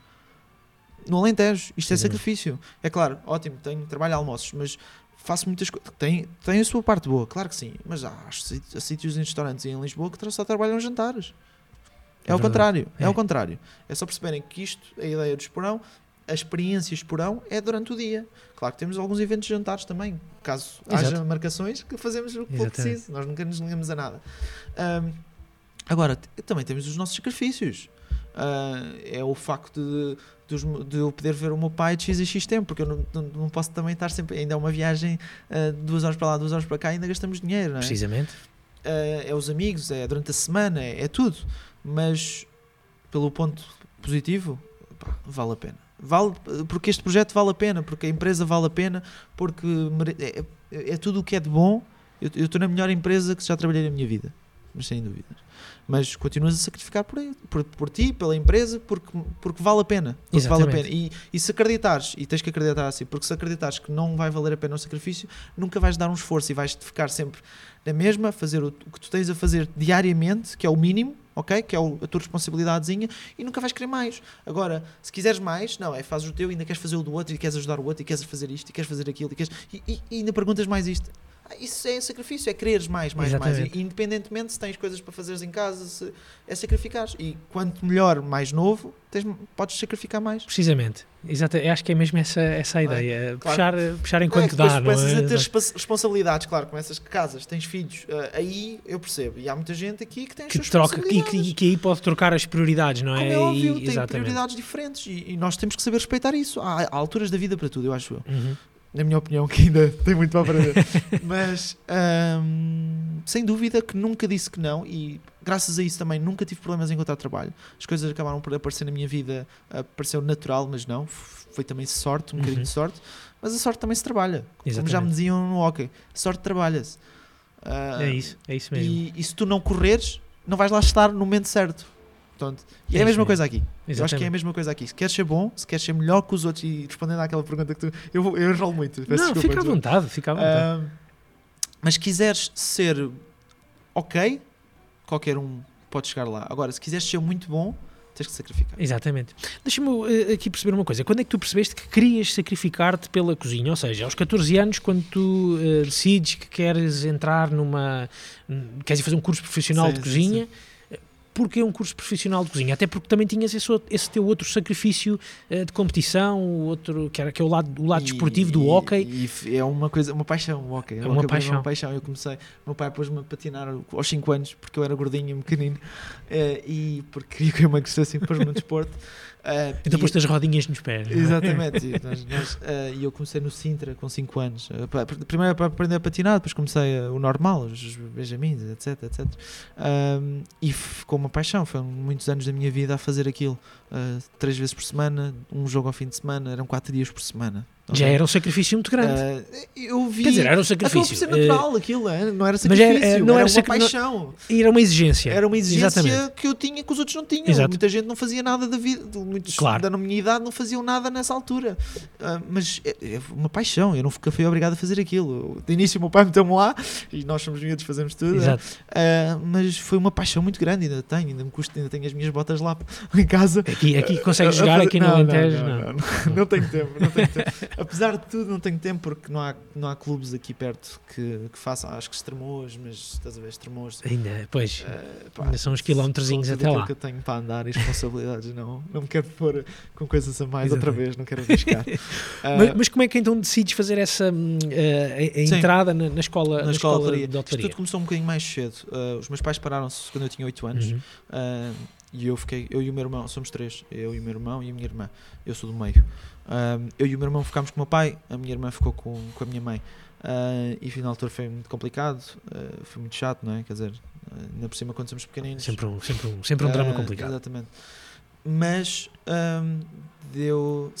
No Alentejo, isto é sacrifício. É claro, ótimo, tenho trabalho almoços, mas faço muitas coisas. Tem, tem a sua parte boa, claro que sim, mas há, há sítios em restaurantes em Lisboa que só trabalham jantares. É, É verdade. contrário, é. É. o contrário. É só perceberem que isto, a ideia do esporão, a experiência esporão é durante o dia. Claro que temos alguns eventos de jantares também, caso Exato. haja marcações que fazemos o que for preciso, nós nunca nos ligamos a nada. Ahm, agora, também temos os nossos sacrifícios. Ah, é o facto de, dos de eu poder ver o meu pai de X a X tempo, porque eu não, não, não posso também estar sempre. Ainda é uma viagem ah, duas horas para lá, duas horas para cá, ainda gastamos dinheiro, não é? Precisamente. uh, é os amigos, é durante a semana, é, é tudo. Mas pelo ponto positivo, pá, vale a pena. Vale, porque este projeto vale a pena, porque a empresa vale a pena, porque é, é- é tudo o que é de bom. Eu estou na melhor empresa que já trabalhei na minha vida, mas sem dúvidas. Mas continuas a sacrificar por, por, por ti, pela empresa, porque, porque vale a pena. Porque vale a pena. E, e se acreditares, e tens que acreditar assim, porque se acreditares que não vai valer a pena o sacrifício, nunca vais dar um esforço e vais ficar sempre na mesma, fazer o, o que tu tens a fazer diariamente, que é o mínimo, ok? Que é a tua responsabilidadezinha, e nunca vais querer mais. Agora, se quiseres mais, não, é fazes o teu e ainda queres fazer o do outro, e queres ajudar o outro, e queres fazer isto, e queres fazer aquilo, e, queres, e, e- e ainda perguntas mais isto. Ah, Isso é sacrifício, é quereres mais, mais, mais. Exatamente. E, independentemente se tens coisas para fazeres em casa, se, é sacrificares. E quanto melhor, mais novo, tens, podes sacrificar mais. Precisamente. Exato. Eu acho que é mesmo essa, essa a É, ideia. claro. Puxar, puxar É, enquanto depois dá, não começas é? a ter respa- responsabilidades, claro, começas que casas, tens filhos, ah, aí eu percebo. E há muita gente aqui que tem Que troca e que, e que aí pode trocar as prioridades, não é? Como é óbvio, E- tem exatamente. prioridades diferentes e, e nós temos que saber respeitar isso. Há, há alturas da vida para tudo, eu acho eu. Uhum. Na minha opinião, que ainda <laughs> tem muito para aprender. <laughs> Mas, hum, sem dúvida que nunca disse que não e graças a isso também nunca tive problemas em encontrar trabalho. As coisas acabaram por aparecer na minha vida, apareceu natural, mas não. Foi também sorte, um Uhum. bocadinho de sorte. Mas a sorte também se trabalha. Como já Exatamente. me diziam no hockey, sorte trabalha-se. Ah, É isso, é isso mesmo. e, e se tu não correres, não vais lá estar no momento certo. Portanto, é, É a mesma coisa aqui. Eu acho que é a Exatamente. mesma coisa aqui. Se queres ser bom, se queres ser melhor que os outros, e respondendo àquela pergunta que tu. Eu, vou- eu enrolo muito. Não, desculpa, fica à vontade, fica à vontade. Mas quiseres ser ok, qualquer um pode chegar lá. Agora, se quiseres ser muito bom, tens que sacrificar. Exatamente. Deixa-me eh, aqui perceber uma coisa. Quando é que tu percebeste que querias sacrificar-te pela cozinha? Ou seja, aos 14 anos, quando tu eh, decides que queres entrar numa. queres ir fazer um curso profissional Sim, de sim, cozinha. Eh, Porquê um curso profissional de cozinha? Até porque também tinhas esse, esse teu outro sacrifício eh, de competição, o outro, que era que é o lado, o lado E- desportivo do e- hockey. E é uma coisa, uma paixão, o hockey. É uma hockey paixão. uma paixão. Eu comecei, meu pai pôs-me a patinar aos 5 anos porque eu era gordinho e pequenino eh, e porque queria que eu emagrecesse e pôs-me no desporto. <laughs> Então e- pôs as rodinhas nos pés. é? Exatamente, e <laughs> nós- nós, eh, e eu comecei no Sintra com 5 anos. Pa- primeiro para aprender a patinar, depois comecei o normal, os benjamins, etc. etc. E ficou uma paixão. Foram muitos anos da minha vida a fazer aquilo. três vezes por semana, um jogo ao fim de semana, eram quatro dias por semana. Já era um sacrifício muito grande. Ah, eu vi. Quer dizer, era um Acabou por sacrifício. ser natural aquilo, é? não era mas sacrifício, era- não era, era uma paixão. Era uma exigência. Era uma exigência Exatamente. que eu tinha que os outros não tinham. Exato. Muita gente não fazia nada da vida, muitos Claro. da minha idade não faziam nada nessa altura. Ah, mas é, é uma paixão, eu nunca fui obrigado a fazer aquilo. De início, o meu pai meteu-me lá e nós somos miúdos, fazemos tudo. Exato. Ah, mas foi uma paixão muito grande, ainda tenho, ainda me custa, ainda tenho as minhas botas lá <laughs> em casa. Aqui, aqui consegues jogar, aqui no não, Alentejo. Não, Não, não, não, não tenho tempo, não tenho tempo. <laughs> Apesar de tudo, não tenho tempo porque não há, não há clubes aqui perto que, que façam, acho que extremoas, mas estás a ver, extremoas. Ainda, pois. eh, pá, Ainda são uns quilómetrozinhos até lá. que eu tenho para andar e responsabilidades, não, não me quero pôr com coisas a mais outra Exatamente. vez, não quero arriscar. Ah, <laughs> Mas, mas como é que então decides fazer essa eh, a, a entrada na, na escola, na, na escola de escola hotelaria. de Isto hotelaria? tudo começou um bocadinho mais cedo. Os meus pais pararam-se quando eu tinha 8 anos. Uhum. E eu fiquei, eu e o meu irmão, somos três, eu e o meu irmão e a minha irmã, eu sou do meio. Ah, eu e o meu irmão ficámos com o meu pai, a minha irmã ficou com, com a minha mãe. Ah, e na altura foi muito complicado, ah, foi muito chato, não é? Quer dizer, ah, ainda por cima quando somos pequeninos. Sempre um, sempre um, sempre um drama complicado. Exatamente. Mas ahm, deu.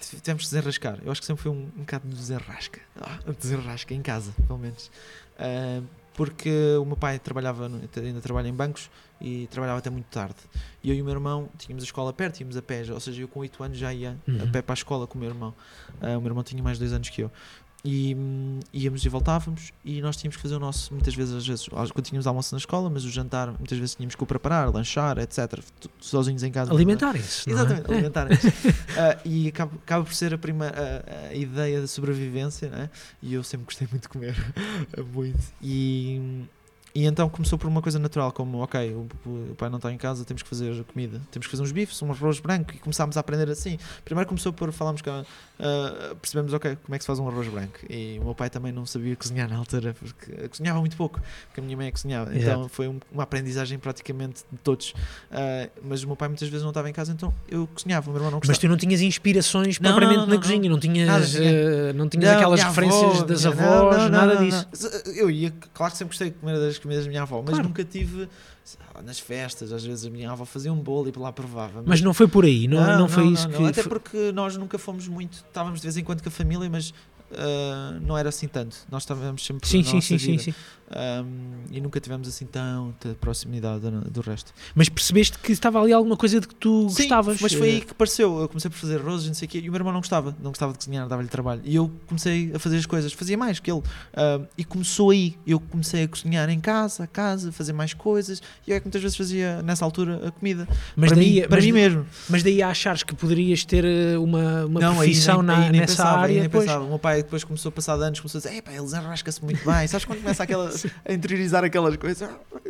Tivemos que desenrascar. Eu acho que sempre foi um, um bocado de desenrasca. Ah, desenrasca em casa, pelo menos. Ah, porque o meu pai trabalhava, ainda trabalha em bancos e trabalhava até muito tarde. E eu e o meu irmão tínhamos a escola perto, íamos a pé. Ou seja, eu com 8 anos já ia a Uhum. pé para a escola com o meu irmão. Ah, o meu irmão tinha mais dois anos que eu. E hum, íamos e voltávamos e nós tínhamos que fazer o nosso, muitas vezes, às vezes, quando tínhamos almoço na escola, mas o jantar, muitas vezes tínhamos que o preparar, lanchar, etc. Sozinhos em casa. Alimentarem-se. é? Exatamente, alimentar <laughs> Ah, e acaba, acaba por ser a, prima, a, a ideia da sobrevivência, né? e eu sempre gostei muito de comer, <laughs> muito. E, e então começou por uma coisa natural, como, ok, o, o pai não está em casa, temos que fazer comida, temos que fazer uns bifes, um arroz branco, e começámos a aprender assim. Primeiro começou por falarmos que ah, percebemos, ok, como é que se faz um arroz branco, e o meu pai também não sabia cozinhar na altura, porque cozinhava muito pouco, porque a minha mãe é cozinhava, então foi um- uma aprendizagem praticamente de todos. Ah, mas o meu pai muitas vezes não estava em casa, então eu cozinhava, o meu irmão não gostava. Mas tu não tinhas inspirações Não, propriamente não, na não, cozinha, não, tinhas, Nada, eh, não tinhas aquelas referências avó, das avós, nada disso. Eu ia, claro que sempre gostei de comer das comidas da minha avó, mas Claro. nunca tive lá, nas festas, às vezes a minha avó fazia um bolo e lá provava. Mas não foi por aí, não, não, foi isso que. Até porque nós nunca fomos muito, estávamos de vez em quando com a família, mas ah, não era assim tanto. Nós estávamos sempre Sim, sim, sim, sim, sim. Um, e nunca tivemos assim tanta proximidade do, do resto. Mas percebeste que estava ali alguma coisa de que tu Sim, gostavas. mas foi eh, aí que pareceu. Eu comecei por fazer e não sei o quê, e o meu irmão não gostava, não gostava de cozinhar, dava-lhe trabalho. E eu comecei a fazer as coisas, fazia mais que ele. E começou aí. Eu comecei a cozinhar em casa, a casa, fazer mais coisas, e é que muitas vezes fazia nessa altura a comida. Mas para daí, mim, para mas, mim mesmo. mas daí achares que poderias ter eh, uma, uma não, aí profissão nem, na- aí nem nessa pensava, aí área. nem pois. pensava. O meu pai depois começou a passar de anos, começou a dizer: Epá, ele desenrasca-se muito bem. Sabes quando começa aquela, <laughs> a interiorizar aquelas coisas?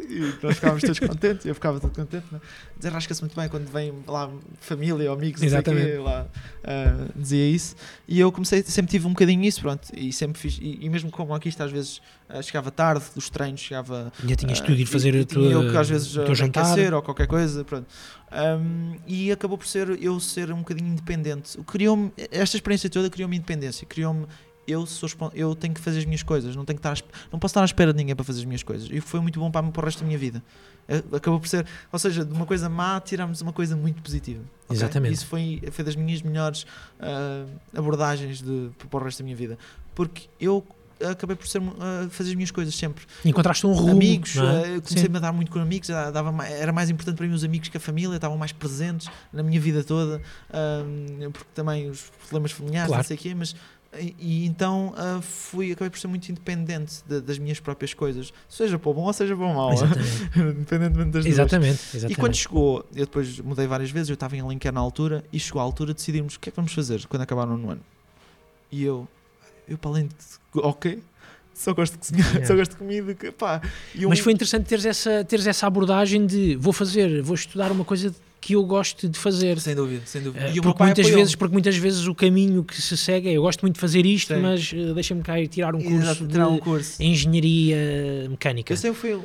E nós ficávamos todos contentes, eu ficava todo contente. Né? Desenrasca-se muito bem quando vem lá família ou amigos, o quê, Exatamente. lá ah, dizia isso. E eu comecei, sempre tive um bocadinho isso, pronto. E sempre fiz, e, e mesmo como aqui está, às vezes ah, chegava tarde dos treinos, chegava. Já tinhas ah, tudo ir fazer e- a tua, eu que às vezes o teu jantar. ou qualquer coisa, pronto. Um, e acabou por ser eu ser um bocadinho independente. Criou-me, esta experiência toda criou-me independência, criou-me eu sou eu tenho que fazer as minhas coisas, não tenho que estar não posso estar à espera de ninguém para fazer as minhas coisas. E foi muito bom para, para o resto da minha vida. Eh, Acabou por ser, ou seja, de uma coisa má tiramos uma coisa muito positiva. ok? Exatamente. Isso foi, foi das minhas melhores ah, abordagens de, para o resto da minha vida. Porque eu acabei por ser, ah, fazer as minhas coisas sempre Encontraste um rumo. amigos, é? eh, comecei-me a dar muito com amigos, dava era mais importante para mim os amigos que a família, estavam mais presentes na minha vida toda, ahm, porque também os problemas familiares, Claro. não sei o quê, mas e, e então ah, fui, acabei por ser muito independente de- das minhas próprias coisas, seja para o bom ou seja para o mau, Exatamente. <laughs> independentemente das duas. Exatamente. E exatamente. quando chegou, eu depois mudei várias vezes, eu estava em Alenquer na altura, e chegou a altura de decidirmos o que é que vamos fazer quando acabar o nono ano. E eu, eu para além de, ok, só gosto de cozinhar, só gosto de comida, que, pá. Eu- Mas foi interessante teres essa, teres essa abordagem de vou fazer, vou estudar uma coisa que eu gosto de fazer. Sem dúvida, sem dúvida. Meu porque, muitas vezes, porque muitas vezes o caminho que se segue é eu gosto muito de fazer isto, Sim. mas eh, deixa-me cá ir tirar um curso Exato, de tirar um curso. engenharia mecânica. Eu fui.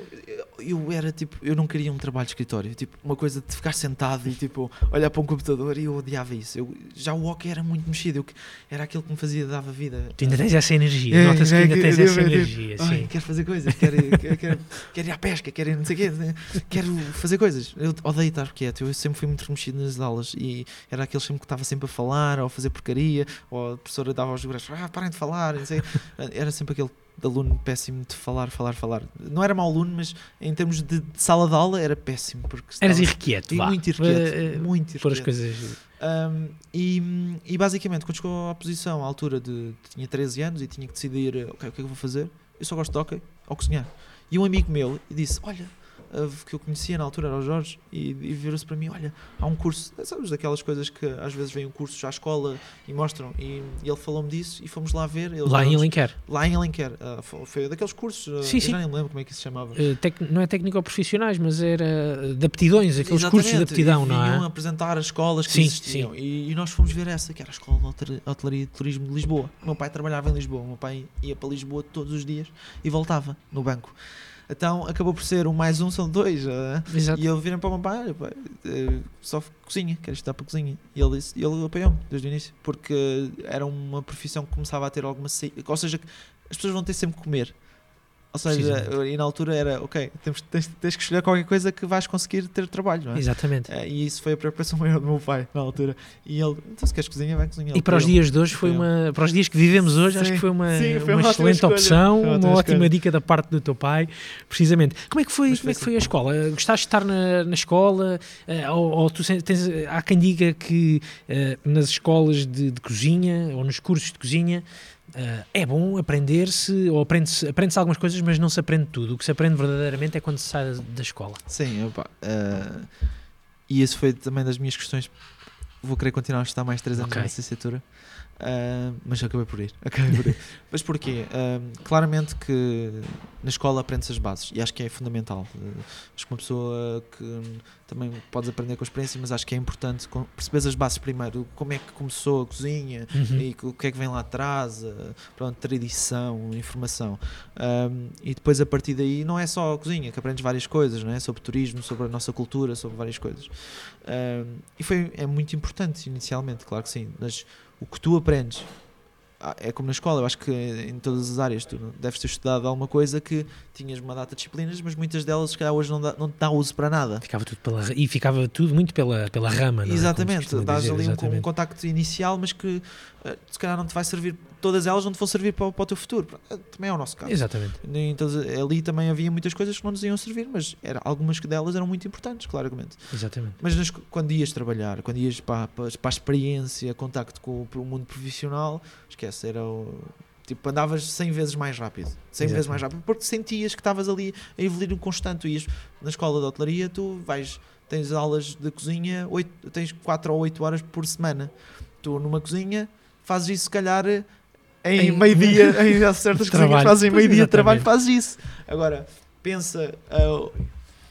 eu era tipo, eu não queria um trabalho de escritório, tipo, uma coisa de ficar sentado e tipo, olhar para um computador e eu odiava isso. Eu, já o hockey era muito mexido, eu, era aquilo que me fazia, dava vida. Tu ainda tens essa energia, É, nota-se que é, ainda que- tens eu- essa eu- eu- energia, Ai, sim. quero fazer coisas, quero, quero, quero, quero ir à pesca, quero ir não sei o quê, quero fazer coisas. Eu odeio estar quieto, eu sempre fui muito remexido nas aulas e era aquele sempre que estava sempre a falar ou a fazer porcaria, ou a professora dava aos braços, ah, parem de falar, não sei. <laughs> Era sempre aquele aluno péssimo de falar, falar, falar. Não era mau aluno, mas em termos de, de sala de aula era péssimo. Porque Eras irrequieto, vá. muito irrequieto, Eh, muito Pôr as irrequieto. coisas... Um, e, e basicamente, quando chegou à posição, à altura de. tinha 13 anos e tinha que decidir eh, ok, o que é que eu vou fazer, eu só gosto de hockey ou cozinhar. E um amigo meu disse: Olha, que eu conhecia na altura era o Jorge, e, e virou-se para mim: Olha, há um curso, sabes, daquelas coisas que às vezes vêm um curso à escola e mostram. E, e ele falou-me disso e fomos lá ver. Lá em Alenquer. Lá em Alenquer. ah, foi, daqueles cursos, ah, Sim, sim. já nem me lembro como é que isso se chamava. Eh, tec- não é técnico-profissionais, mas era de aptidões, aqueles cursos de Exatamente, aptidão, e não é? apresentar as escolas que Sim, existiam. E, e nós fomos ver essa, que era a Escola de Hotel- Hotelaria e Turismo de Lisboa. O meu pai trabalhava em Lisboa, o meu pai ia para Lisboa todos os dias e voltava no banco. Então acabou por ser um mais um, são dois. Exato. E ele viram para o meu pai, pai, eh, só cozinha, quero estudar para cozinha. E ele disse, ele apoiou-me desde o início, porque era uma profissão que começava a ter alguma saída. Ou seja, as pessoas vão ter sempre que comer. Ou seja, e na altura era, ok, temos, tens, tens que escolher qualquer coisa que vais conseguir ter trabalho, não é? Exatamente. Eh, E isso foi a preocupação <laughs> maior do meu pai na altura. E ele, então se queres cozinhar, vai cozinhar. E para os dias de hoje foi uma. Para os dias que vivemos hoje, acho Sim, que foi uma, sim, foi uma uma excelente escolha. opção, uma uma ótima escolha. dica da parte do teu pai, precisamente. Como é que foi, Mas como é que foi a assim. escola? Gostaste de estar na, na escola? Eh, ou, ou tu tens, há quem diga que eh, nas escolas de, de cozinha ou nos cursos de cozinha eh, é bom aprender-se, ou aprende-se aprende algumas coisas, mas não se aprende tudo. O que se aprende verdadeiramente é quando se sai da, da escola. Sim, opa, eh, e isso foi também das minhas questões. Vou querer continuar a estudar mais 3 anos Ok. na licenciatura, eh, mas acabei por ir. <laughs> Acabei por ir. mas porquê? Eh, claramente que na escola aprende-se as bases e acho que é fundamental. Eh, acho que uma pessoa que também podes aprender com a experiência, mas acho que é importante perceber as bases primeiro. Como é que começou a cozinha, Uhum. e o que é que vem lá atrás, pronto, tradição, informação. E depois a partir daí não é só a cozinha, que aprendes várias coisas, não é? sobre turismo, sobre a nossa cultura, sobre várias coisas. E foi, é muito importante inicialmente, claro que sim, mas o que tu aprendes ah, é como na escola, eu acho que em todas as áreas tu deves ter estudado alguma coisa que tinhas uma data de disciplinas, mas muitas delas se calhar hoje não dá, não te dá uso para nada. Ficava tudo pela, e ficava tudo muito pela, pela rama, não é? Exatamente, dás ali um, um contacto inicial, mas que eh, se calhar não te vai servir, todas elas não te vão servir para, o- para o teu futuro. Eh, Também é o nosso caso. Exatamente. Todas- ali também havia muitas coisas que não nos iam servir, mas era, algumas delas eram muito importantes, claramente. Exatamente. Mas nas- quando ias trabalhar, quando ias para, para, para a experiência, contacto com, o- mundo profissional, esquece, era o. Tipo, andavas 100 vezes mais rápido. 100 vezes Exatamente. mais rápido, porque sentias que estavas ali a evoluir um constante. Ias na escola de hotelaria, tu vais, tens aulas de cozinha, oito, tens 4 ou 8 horas por semana. Tu numa cozinha fazes isso, se calhar, em, meio-dia, <laughs> em certas Trabalho. fazem meio-dia de trabalho, fazes isso. Agora, pensa uh,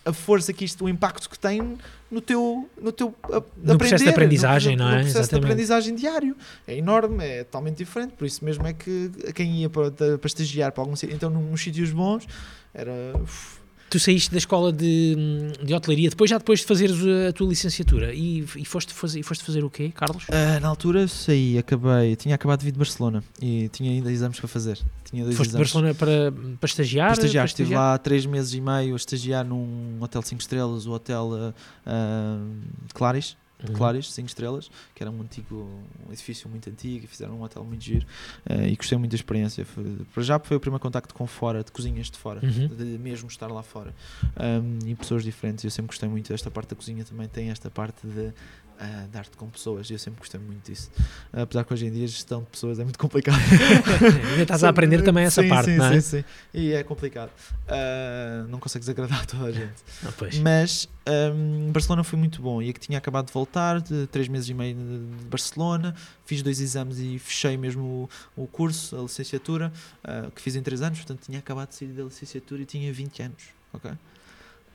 a força que isto, o impacto que tem no teu, no teu uh, No processo de aprender, aprendizagem, no, não no é? processo Exatamente. de aprendizagem diário. É enorme, é totalmente diferente. Por isso mesmo é que quem ia para, para estagiar para algum sítio, então nos sítios bons, era. uf, Tu saíste da escola de, de hotelaria depois, já depois de fazeres a tua licenciatura e, e, foste, fazer, e foste fazer o quê, Carlos? Ah, na altura saí, acabei, tinha acabado de vir de Barcelona e tinha ainda exames para fazer. Tinha dois Foste de exames. Barcelona para, para estagiar? Para estagiar, Para estive estagiar? lá três meses e meio a estagiar num hotel 5 estrelas, o hotel ah, ah, Claris, de Uhum. Claris, 5 estrelas, que era um antigo um edifício muito antigo fizeram um hotel muito giro ah, e gostei muito da experiência. Para já foi o primeiro contacto com fora, de cozinhas de fora, Uhum. de mesmo estar lá fora Um, e pessoas diferentes. Eu sempre gostei muito desta parte da cozinha, também tem esta parte de. Ah, de arte com pessoas, eu sempre gostei muito disso. Apesar que hoje em dia a gestão de pessoas é muito complicado. Ainda <laughs> estás a aprender também essa Sim, parte, sim, não é? Sim, sim. E é complicado. Ah, não consegues agradar toda a <laughs> gente. Ah. Mas um, Barcelona foi muito bom. E é que tinha acabado de voltar, de três meses e meio de Barcelona. Fiz dois exames e fechei mesmo o, o curso, a licenciatura, ah, que fiz em três anos. Portanto, tinha acabado de sair da licenciatura e tinha 20 anos. Ok?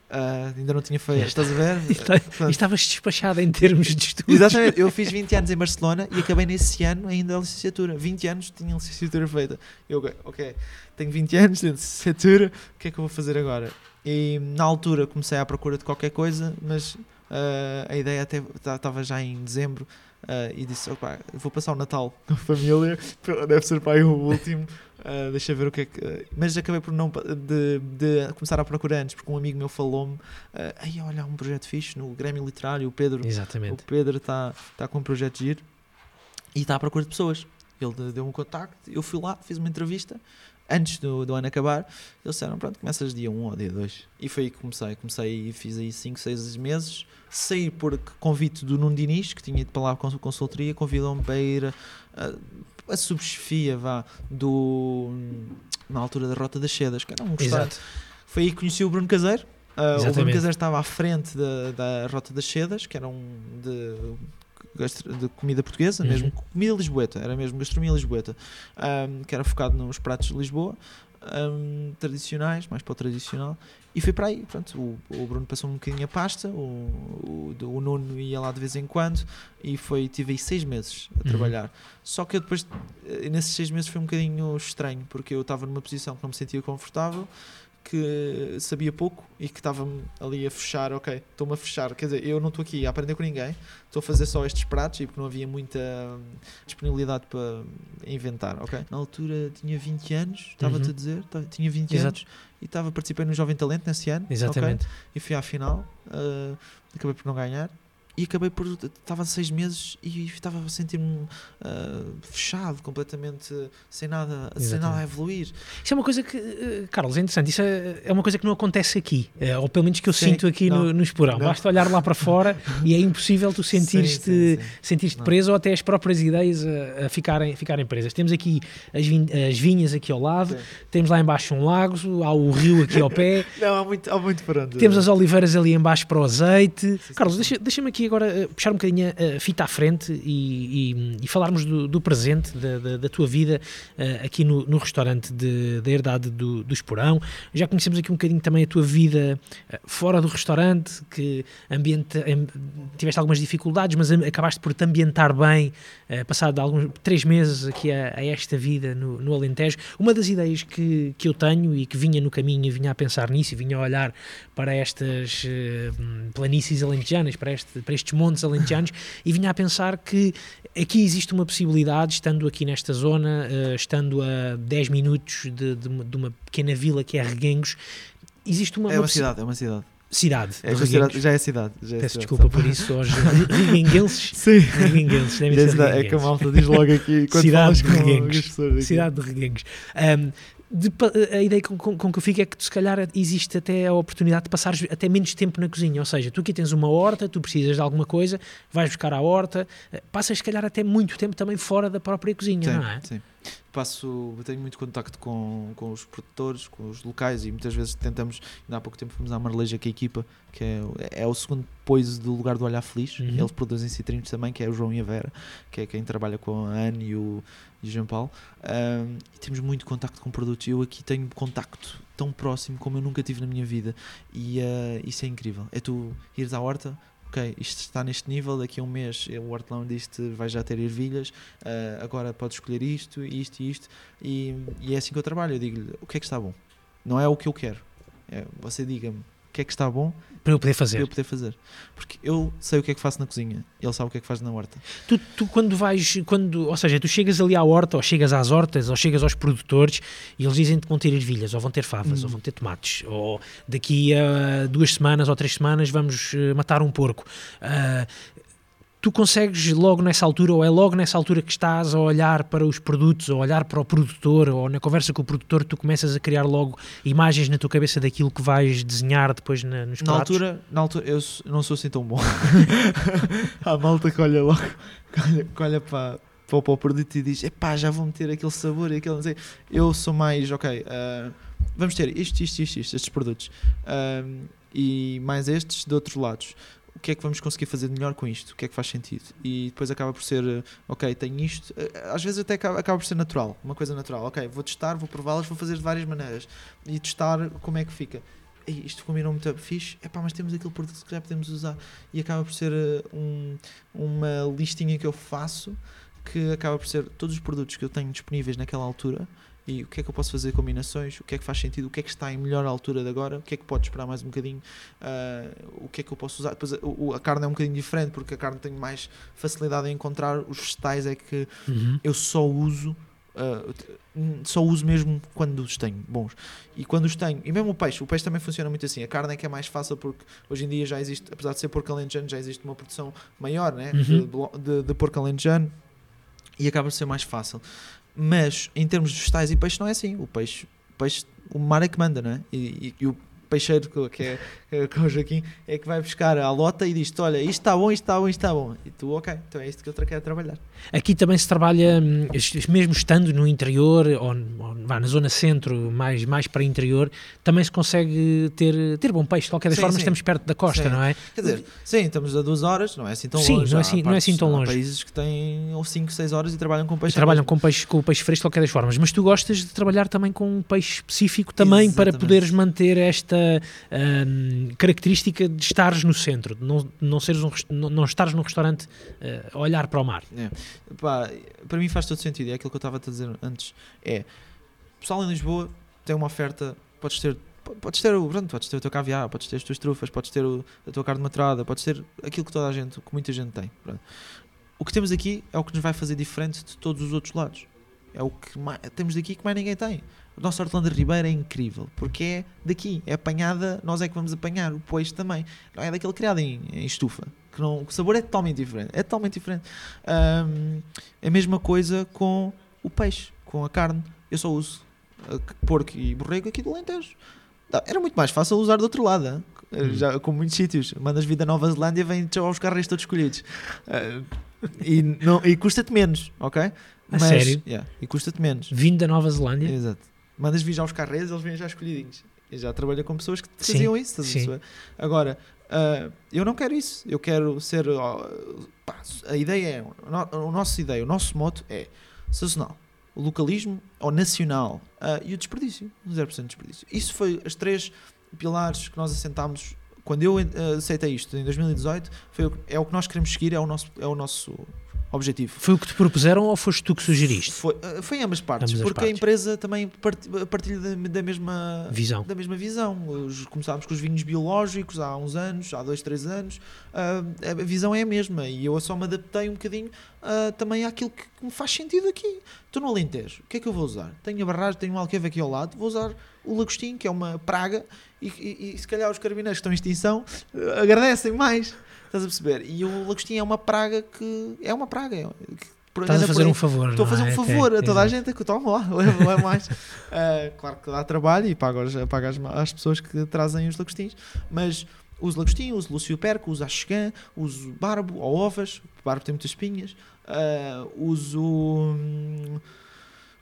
Ah, ainda não tinha feito. <laughs> Estás a ver? Portanto, estavas despachado em termos de estudos. Exatamente, eu fiz 20 anos em Barcelona e acabei nesse ano ainda a licenciatura. 20 anos tinha a licenciatura feita. Eu, ok, tenho 20 anos, tenho licenciatura, o que é que eu vou fazer agora? E na altura comecei à procura de qualquer coisa, mas uh, a ideia até estava já em dezembro uh, e disse: opa, vou passar o Natal com a família, <laughs> deve ser para aí o último. Uh, deixa ver o que é que. Uh, mas acabei por não de, de, começar a procurar antes, porque um amigo meu falou-me: uh, aí olha, há um projeto fixe no Grêmio Literário. O Pedro Exatamente. O Pedro está tá com um projeto de giro e está à procura de pessoas. Ele deu-me um contacto, eu fui lá, fiz uma entrevista antes do, do ano acabar, eles disseram, pronto, começas dia 1 ou dia 2. E foi aí que comecei. Comecei e fiz aí 5, 6 meses. Saí por convite do Nuno Diniz, que tinha ido para lá com a consultoria, convidou-me para ir a, a subchefia, vá, do, na altura da Rota das Sedas, que era um Exato. Foi aí que conheci o Bruno Caseiro. Uh, o Bruno Caseiro estava à frente da, da Rota das Sedas, que era um de de comida portuguesa, uhum. mesmo comida lisboeta, era mesmo gastronomia lisboeta, um, que era focado nos pratos de Lisboa, um, tradicionais, mais para o tradicional, e foi para aí. Pronto, o, o Bruno passou um bocadinho a pasta, o, o, o Nuno ia lá de vez em quando, e foi, tive aí seis meses a uhum. trabalhar. Só que eu depois, eh, nesses seis meses, foi um bocadinho estranho, porque eu estava numa posição que não me sentia confortável que sabia pouco e que estava ali a fechar, ok, estou-me a fechar, quer dizer, eu não estou aqui a aprender com ninguém, estou a fazer só estes pratos e porque não havia muita hum, disponibilidade para inventar, ok? Na altura tinha 20 anos, estava-te uhum. a dizer, tinha 20 Exato. anos e estava participando no Jovem Talento nesse ano, Exatamente. Okay? E fui à final, uh, acabei por não ganhar, e acabei por. Estava seis meses e estava a sentir-me uh, fechado, completamente sem nada, sem nada a evoluir. Isso é uma coisa que, uh, Carlos, é interessante. Isso é, é, uma coisa que não acontece aqui, uh, ou pelo menos que eu sim, sinto aqui no, no Esporão. Não. Basta olhar lá para fora <laughs> e é impossível tu sentir-te sentir preso ou até as próprias ideias a, a, ficarem, ficarem presas. Temos aqui as, as vinhas aqui ao lado, sim. temos lá embaixo um lago, há o rio aqui ao pé. <laughs> não, há muito, há muito para onde. Temos as oliveiras ali embaixo para o azeite. Carlos, deixa-me deixa aqui agora uh, puxar um bocadinho a, fita à frente e, e, e falarmos do, do presente, da, da, da, tua vida uh, aqui no, no restaurante de, da herdade do, do Esporão. Já conhecemos aqui um bocadinho também a tua vida uh, fora do restaurante, que ambiente, tiveste algumas dificuldades, mas acabaste por te ambientar bem, passado alguns três meses aqui a, a esta vida no, no, Alentejo. Uma das ideias que, que eu tenho e que vinha no caminho e vinha a pensar nisso e vinha a olhar para estas planícies alentejanas, para, este, para estes montes alentejanos e vinha a pensar que aqui existe uma possibilidade, estando aqui nesta zona, uh, estando a 10 minutos de, de, uma, de, uma, pequena vila que é Reguengos, existe uma... É uma, uma cidade, é uma cidade. Cidade. É cidade, já é cidade. Já é Peço cidade, desculpa por isso aos <laughs> reguenguenses. Sim. Reguenguenses, devem ser É que a malta diz logo aqui quando cidade de Reguengos. Cidade de Reguengos. Um, de, a ideia com, com, com, que eu fico é que se calhar existe até a oportunidade de passar até menos tempo na cozinha, ou seja, tu aqui tens uma horta, tu precisas de alguma coisa, vais buscar a horta, eh, passas se calhar até muito tempo também fora da própria cozinha, sim, não é? Sim. Passo, tenho muito contacto com, com os produtores, com os locais e muitas vezes tentamos, ainda há pouco tempo fomos à Marleja com a equipa, que é, é o segundo poise do lugar do Olhar Feliz, uhum. eles produzem citrinos também, que é o João e a Vera, que é quem trabalha com a Anne e o, e Jean Paulo, um, e temos muito contacto com produtos. Eu aqui tenho contacto tão próximo como eu nunca tive na minha vida, e uh, isso é incrível. É tu ires à horta, isto está neste nível, daqui a um mês o hortelão diz-te vai já ter ervilhas, uh, agora podes escolher isto, isto e isto, e, e é assim que eu trabalho. Eu digo-lhe o que é que está bom, não é o que eu quero. É, você diga-me o que é que está bom para eu poder fazer. Para eu poder fazer. Porque eu sei o que é que faço na cozinha, ele sabe o que é que faz na horta. Tu, tu quando vais, quando, ou seja, tu chegas ali à horta, ou chegas às hortas, ou chegas aos produtores e eles dizem que vão ter ervilhas, ou vão ter favas, hum. ou vão ter tomates, ou daqui a duas semanas ou três semanas vamos eh, matar um porco. Uh, tu consegues logo nessa altura, ou é logo nessa altura que estás a olhar para os produtos, ou olhar para o produtor, ou na conversa com o produtor, tu começas a criar logo imagens na tua cabeça daquilo que vais desenhar depois na, nos na pratos? Altura, na altura, eu não sou assim tão bom. <laughs> Há malta que olha logo, que olha, que olha para, para, para, o produto e diz: epá, já vão meter aquele sabor e aquele. Não sei. Eu sou mais, ok, uh, vamos ter isto, isto, isto, isto estes produtos. Uh, e mais estes de outros lados o que é que vamos conseguir fazer melhor com isto? O que é que faz sentido? E depois acaba por ser, eh, ok, tenho isto, eh, às vezes até acaba, acaba por ser natural, uma coisa natural, ok, vou testar, vou prová-las, vou fazer de várias maneiras e testar como é que fica. E isto combinou muito fixe, epá, mas temos aquele produto que já podemos usar e acaba por ser eh, um, uma listinha que eu faço que acaba por ser todos os produtos que eu tenho disponíveis naquela altura e o que é que eu posso fazer combinações, o que é que faz sentido, o que é que está em melhor altura de agora, o que é que pode esperar mais um bocadinho, uh, o que é que eu posso usar. Depois, a, a, carne é um bocadinho diferente porque a carne tem mais facilidade em encontrar, os vegetais é que uhum. eu só uso. Uh, só uso mesmo quando os tenho bons e quando os tenho, e mesmo o peixe, o peixe também funciona muito assim. A carne é que é mais fácil porque hoje em dia já existe, apesar de ser porco alentejano, já existe uma produção maior né? Uhum. de, de, de porco alentejano e acaba por ser mais fácil. Mas em termos de vegetais e peixe não é assim. O peixe, o, peixe, o mar é que manda, não é? E, e, e o peixeiro, que é, que é o Joaquim, é que vai buscar a lota e diz olha, isto está bom, isto está bom, isto está bom. E tu, ok, então é isto que eu quero trabalhar. Aqui também se trabalha, hum, mesmo estando no interior, ou, ou na zona centro, mais, mais para interior, também se consegue ter, ter bom peixe. De qualquer das formas, estamos perto da costa, sim. não é? Quer dizer, sim, estamos a duas horas, não é assim tão sim, longe. Não é assim, não é assim tão longe. Há países que têm 5, 6 horas e trabalham com peixe. E trabalham com peixe, com peixe fresco de qualquer das formas. Mas tu gostas de trabalhar também com um peixe específico também Exatamente. para poderes manter esta. Uh, um, característica de estares no centro, de não, não, seres um, não, não estares num restaurante uh, a olhar para o mar. É. Pá, para mim faz todo sentido, é aquilo que eu estava a dizer antes. É, pessoal em Lisboa tem uma oferta, podes ter podes ter, o, pronto, podes ter o teu caviar, podes ter as tuas trufas, podes ter o, a tua carne maturada, podes ter aquilo que toda a gente, que muita gente tem. Pronto. O que temos aqui é o que nos vai fazer diferente de todos os outros lados. É o que mais, temos daqui que mais ninguém tem. O nosso Hortelã Ribeira é incrível, porque é daqui, é apanhada, nós é que vamos apanhar, o peixe também. Não é daquele criado em, em estufa, que não, o sabor é totalmente diferente. É totalmente diferente. Um, é a mesma coisa com o peixe, com a carne. Eu só uso uh, porco e borrego aqui do Alentejo. Era muito mais fácil usar do outro lado, hum. já com muitos sítios. Mandas vida à Nova Zelândia, vem aos carros todos escolhidos. Uh, e, não, e custa-te menos, ok? Mas, a sério? Yeah, e custa-te menos. Vindo da Nova Zelândia? Exato mandas vir já os carreiros, eles vêm já escolhidinhos. Eu já trabalho com pessoas que faziam sim, isso. Sim. Agora, uh, eu não quero isso. Eu quero ser. Uh, pá, a ideia é. O nosso ideia, o nosso moto é sazonal, localismo ou nacional uh, e o desperdício. 0% de desperdício. Isso foi as três pilares que nós assentámos quando eu aceitei isto em 2018. Foi, é o que nós queremos seguir, é o nosso, é o nosso objetivo. Foi o que te propuseram ou foste tu que sugeriste? Foi, eh, foi em ambas partes, ambas porque partes. a empresa também partilha da, da, mesma visão. Da mesma visão. Começámos com os vinhos biológicos há uns anos, há dois, três anos. Uh, a visão é a mesma e eu só me adaptei um bocadinho uh, também àquilo que, me faz sentido aqui. Estou no Alentejo, o que é que eu vou usar? Tenho a barragem, tenho um alqueve aqui ao lado, vou usar o lagostinho, que é uma praga, e, e, e se calhar os carabineiros que estão em extinção uh, agradecem mais. Estás a perceber? E o lagostinho é uma praga que. É uma praga. É, Estás a fazer um favor. Estou a fazer um é? favor a toda a gente que toma lá, <laughs> leva mais. Uh, claro que dá trabalho e paga, paga as, as pessoas que trazem os lagostinhos, mas uso lagostinho, uso Lúcio Perco, uso Axegã, uso barbo ou ovas, o barbo tem muitas espinhas, uso.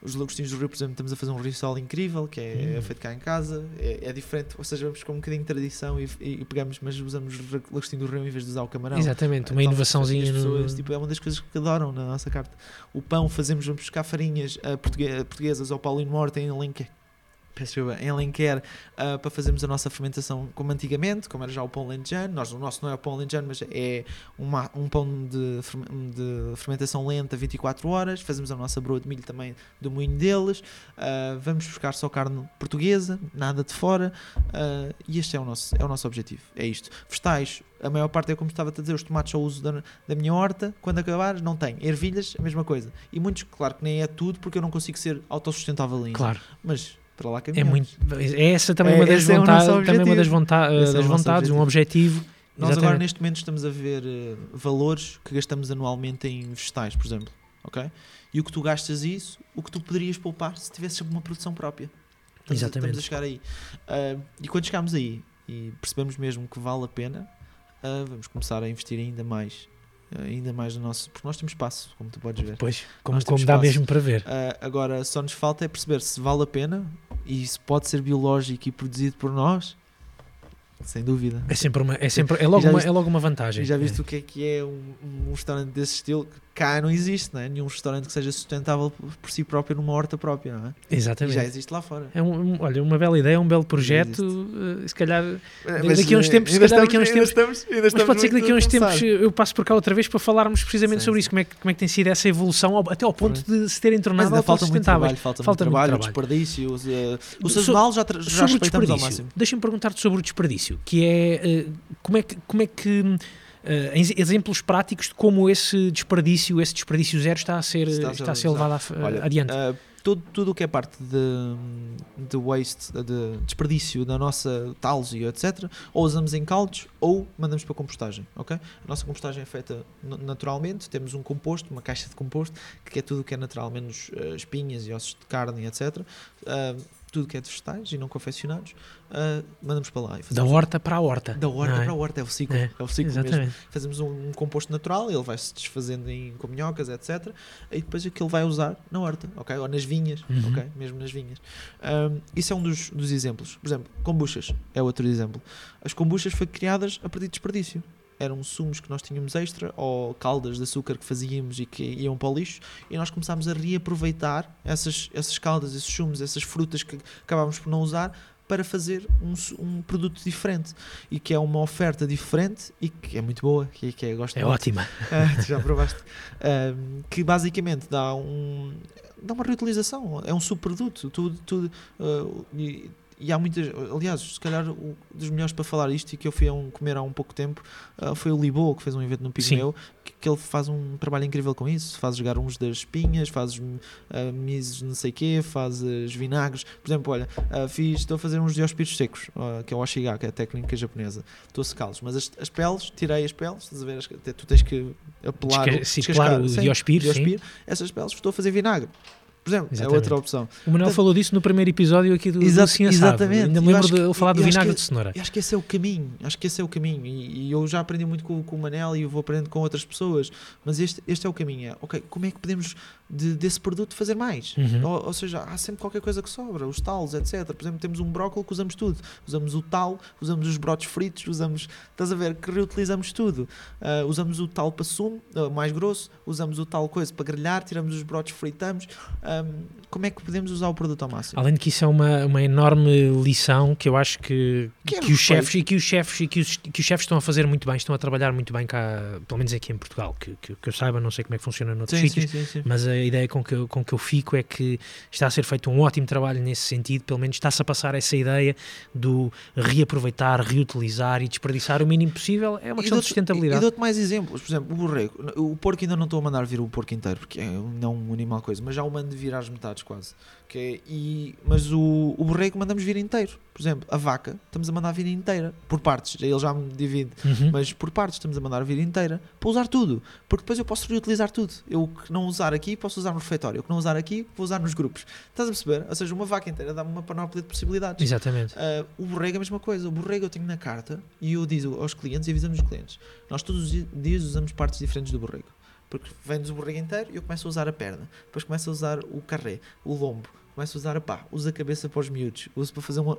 Os lagostinhos do Rio, por exemplo, estamos a fazer um risol incrível, que é, hum. feito cá em casa, é, é, diferente, ou seja, vamos com um bocadinho de tradição e, e, pegamos, mas usamos lagostinho do Rio em vez de usar o camarão. Exatamente, uma então, inovaçãozinha. Pessoas, no... tipo, é uma das coisas que adoram na nossa carta. O pão, fazemos, vamos buscar farinhas uh, portuguesas ao Paulinho Morte em Alenquer peço em Alenquer uh, para fazermos a nossa fermentação como antigamente, como era já o pão lentejano. Nós, o nosso não é o pão lentejano, mas é uma, um pão de, de, fermentação lenta 24 horas. Fazemos a nossa broa de milho também do moinho deles. Uh, vamos buscar só carne portuguesa, nada de fora. Uh, e este é o, nosso, é o nosso objetivo. É isto. Vegetais, a maior parte é como estava a dizer, os tomates só uso da, da minha horta. Quando acabar, não tenho. Ervilhas, a mesma coisa. E muitos, claro que nem é tudo, porque eu não consigo ser autossustentável ainda. Claro. Mas para lá caminhamos. É muito, é essa também é, uma das vontades, é também uma das, vonta das é vontades, um objetivo. Nós Exatamente. agora neste momento estamos a ver uh, valores que gastamos anualmente em vegetais, por exemplo, ok? E o que tu gastas isso, o que tu poderias poupar se tivesses uma produção própria. Estamos Exatamente. A, estamos a chegar aí. Uh, e quando chegamos aí e percebemos mesmo que vale a pena, vamos começar a investir ainda mais ainda mais no nosso. Porque nós temos espaço, como tu podes ver. Pois, como, como dá mesmo para ver. Uh, agora, só nos falta é perceber se vale a pena e isso pode ser biológico e produzido por nós. Sem dúvida. É sempre uma, é sempre, é logo, uma, viste, é logo uma vantagem. já viste é. o que é que é um, um restaurante desse estilo? Cá não existe, não é? Nenhum restaurante que seja sustentável por si próprio numa horta própria, não é? Exatamente. E já existe lá fora. É um, olha, uma bela ideia, um belo projeto. uh, se calhar. Mas, daqui a uns eh, tempos, se calhar daqui a uns estamos- tempos- ainda estamos- ainda Mas estamos pode ser que daqui a uns tempos eu passe por cá outra vez para falarmos precisamente Sim, sobre sim. isso, como é, que, como é que tem sido essa evolução, até ao ponto de se terem Mas tornado ainda falta muito trabalho, falta, Falta muito muito trabalho, trabalho. desperdício. os, eh, O So- sazonal já, já sobre o respeitamos ao desperdício, máximo. deixa-me perguntar-te sobre o desperdício, que é uh, como é que, como é que uh, ex- exemplos práticos de como esse desperdício, esse desperdício zero está a ser, Está está a ser levado a- Olha, adiante. ah, tudo, tudo o que é parte de, de waste, de desperdício da nossa talzio, etc., ou usamos em caldos ou mandamos para compostagem, ok? A nossa compostagem é feita na- naturalmente, temos um composto, uma caixa de composto, que é tudo o que é natural, menos ah, espinhas e ossos de carne, etc. Ah, tudo que é de vegetais e não confeccionados, ah, mandamos para lá. Da horta para a horta. da horta é? para a horta, é o ciclo, É, é, o ciclo mesmo Exatamente. fazemos um, um composto natural, ele vai se desfazendo em com minhocas, etc. E depois aquilo vai usar na horta, ok? Ou nas vinhas, Uhum. ok? Mesmo nas vinhas. Um, isso é um dos, dos exemplos. Por exemplo, kombuchas é outro exemplo. As kombuchas foram criadas a partir de desperdício. Eram sumos que nós tínhamos extra ou caldas de açúcar que fazíamos e que iam para o lixo e nós começámos a reaproveitar essas, essas caldas, esses sumos, essas frutas que acabámos por não usar para fazer um, um produto diferente e que é uma oferta diferente e que é muito boa, que, que é, gosto É muito. ótima. <laughs> Ah, já provaste. Que basicamente dá um dá uma reutilização, é um subproduto. Tudo, tudo, ah, e, há muitas. Aliás, se calhar o dos melhores para falar isto e que eu fui a um, comer há um pouco tempo ah, foi o Libo, que fez um evento no Pirineu, que, que ele faz um trabalho incrível com isso. Faz jogar uns das espinhas, faz uh, mises não sei quê, fazes vinagres. Por exemplo, olha, ah, fiz, estou a fazer uns diospíritos secos, ah, que é o Oshiga, que é a técnica japonesa. Estou a secá-los, mas as, as peles, tirei as peles, estás a ver? As- tu tens que apelar, Desca- o- sim, claro, o diospiro. Essas peles estou a fazer vinagre. Por exemplo, Exatamente. é outra opção. O Manuel Portanto- falou disso no primeiro episódio aqui do, Exa- do Assado. exatamente. Ainda me lembro de que- falar do vinagre que- de cenoura. Acho que esse é o caminho, acho que esse é o caminho. E, e eu já aprendi muito com, com o Manel e eu vou aprendendo com outras pessoas. Mas este, este é o caminho. É, ok, como é que podemos de- desse produto fazer mais? Uhum. Ou, ou seja, há sempre qualquer coisa que sobra, os talos, etc. Por exemplo, temos um brócolis que usamos tudo. Usamos o tal, usamos os brotos fritos, usamos, estás a ver, que reutilizamos tudo. Ah, usamos o tal para sumo, ah, mais grosso, usamos o tal coisa para grelhar, tiramos os brotos, fritamos. Ahm, como é que podemos usar o produto ao máximo? Além de que isso é uma, uma enorme lição que eu acho que, Que é que os chefes e que os chefes e que os, que os chefes estão a fazer muito bem, estão a trabalhar muito bem cá, pelo menos aqui em Portugal, que, que, que eu saiba, não sei como é que funciona noutros Sim, sítios, sim, sim, mas a ideia com que, eu, com que eu fico é que está a ser feito um ótimo trabalho nesse sentido, pelo menos está-se a passar essa ideia do reaproveitar, reutilizar e desperdiçar o mínimo possível, é uma questão de dou-te- E sustentabilidade. dou-te mais exemplos. Por exemplo, o borrego. O porco ainda não estou a mandar vir o porco inteiro, porque é não um animal coisa, mas já o mando vir às metades quase. Que é- e, mas o, o borrego mandamos vir inteiro. Por exemplo, a vaca estamos a mandar vir inteira, por partes. Ele já me divide, Uhum. mas por partes estamos a mandar vir inteira para usar tudo. Porque depois eu posso reutilizar tudo. Eu o que não usar aqui, posso usar no refeitório. O que não usar aqui, vou usar nos grupos. Estás a perceber? Ou seja, uma vaca inteira dá-me uma panóplia de possibilidades. Exatamente. Uh, o borrego é a mesma coisa. O borrego eu tenho na carta e eu digo aos clientes e avisamos os clientes. Nós todos os di- dias usamos partes diferentes do borrego. Porque vem-nos o borrego inteiro e eu começo a usar a perna. Depois começo a usar o carré, o lombo. Começo a usar a pá. Uso a cabeça para os miúdos. Uso para fazer uma...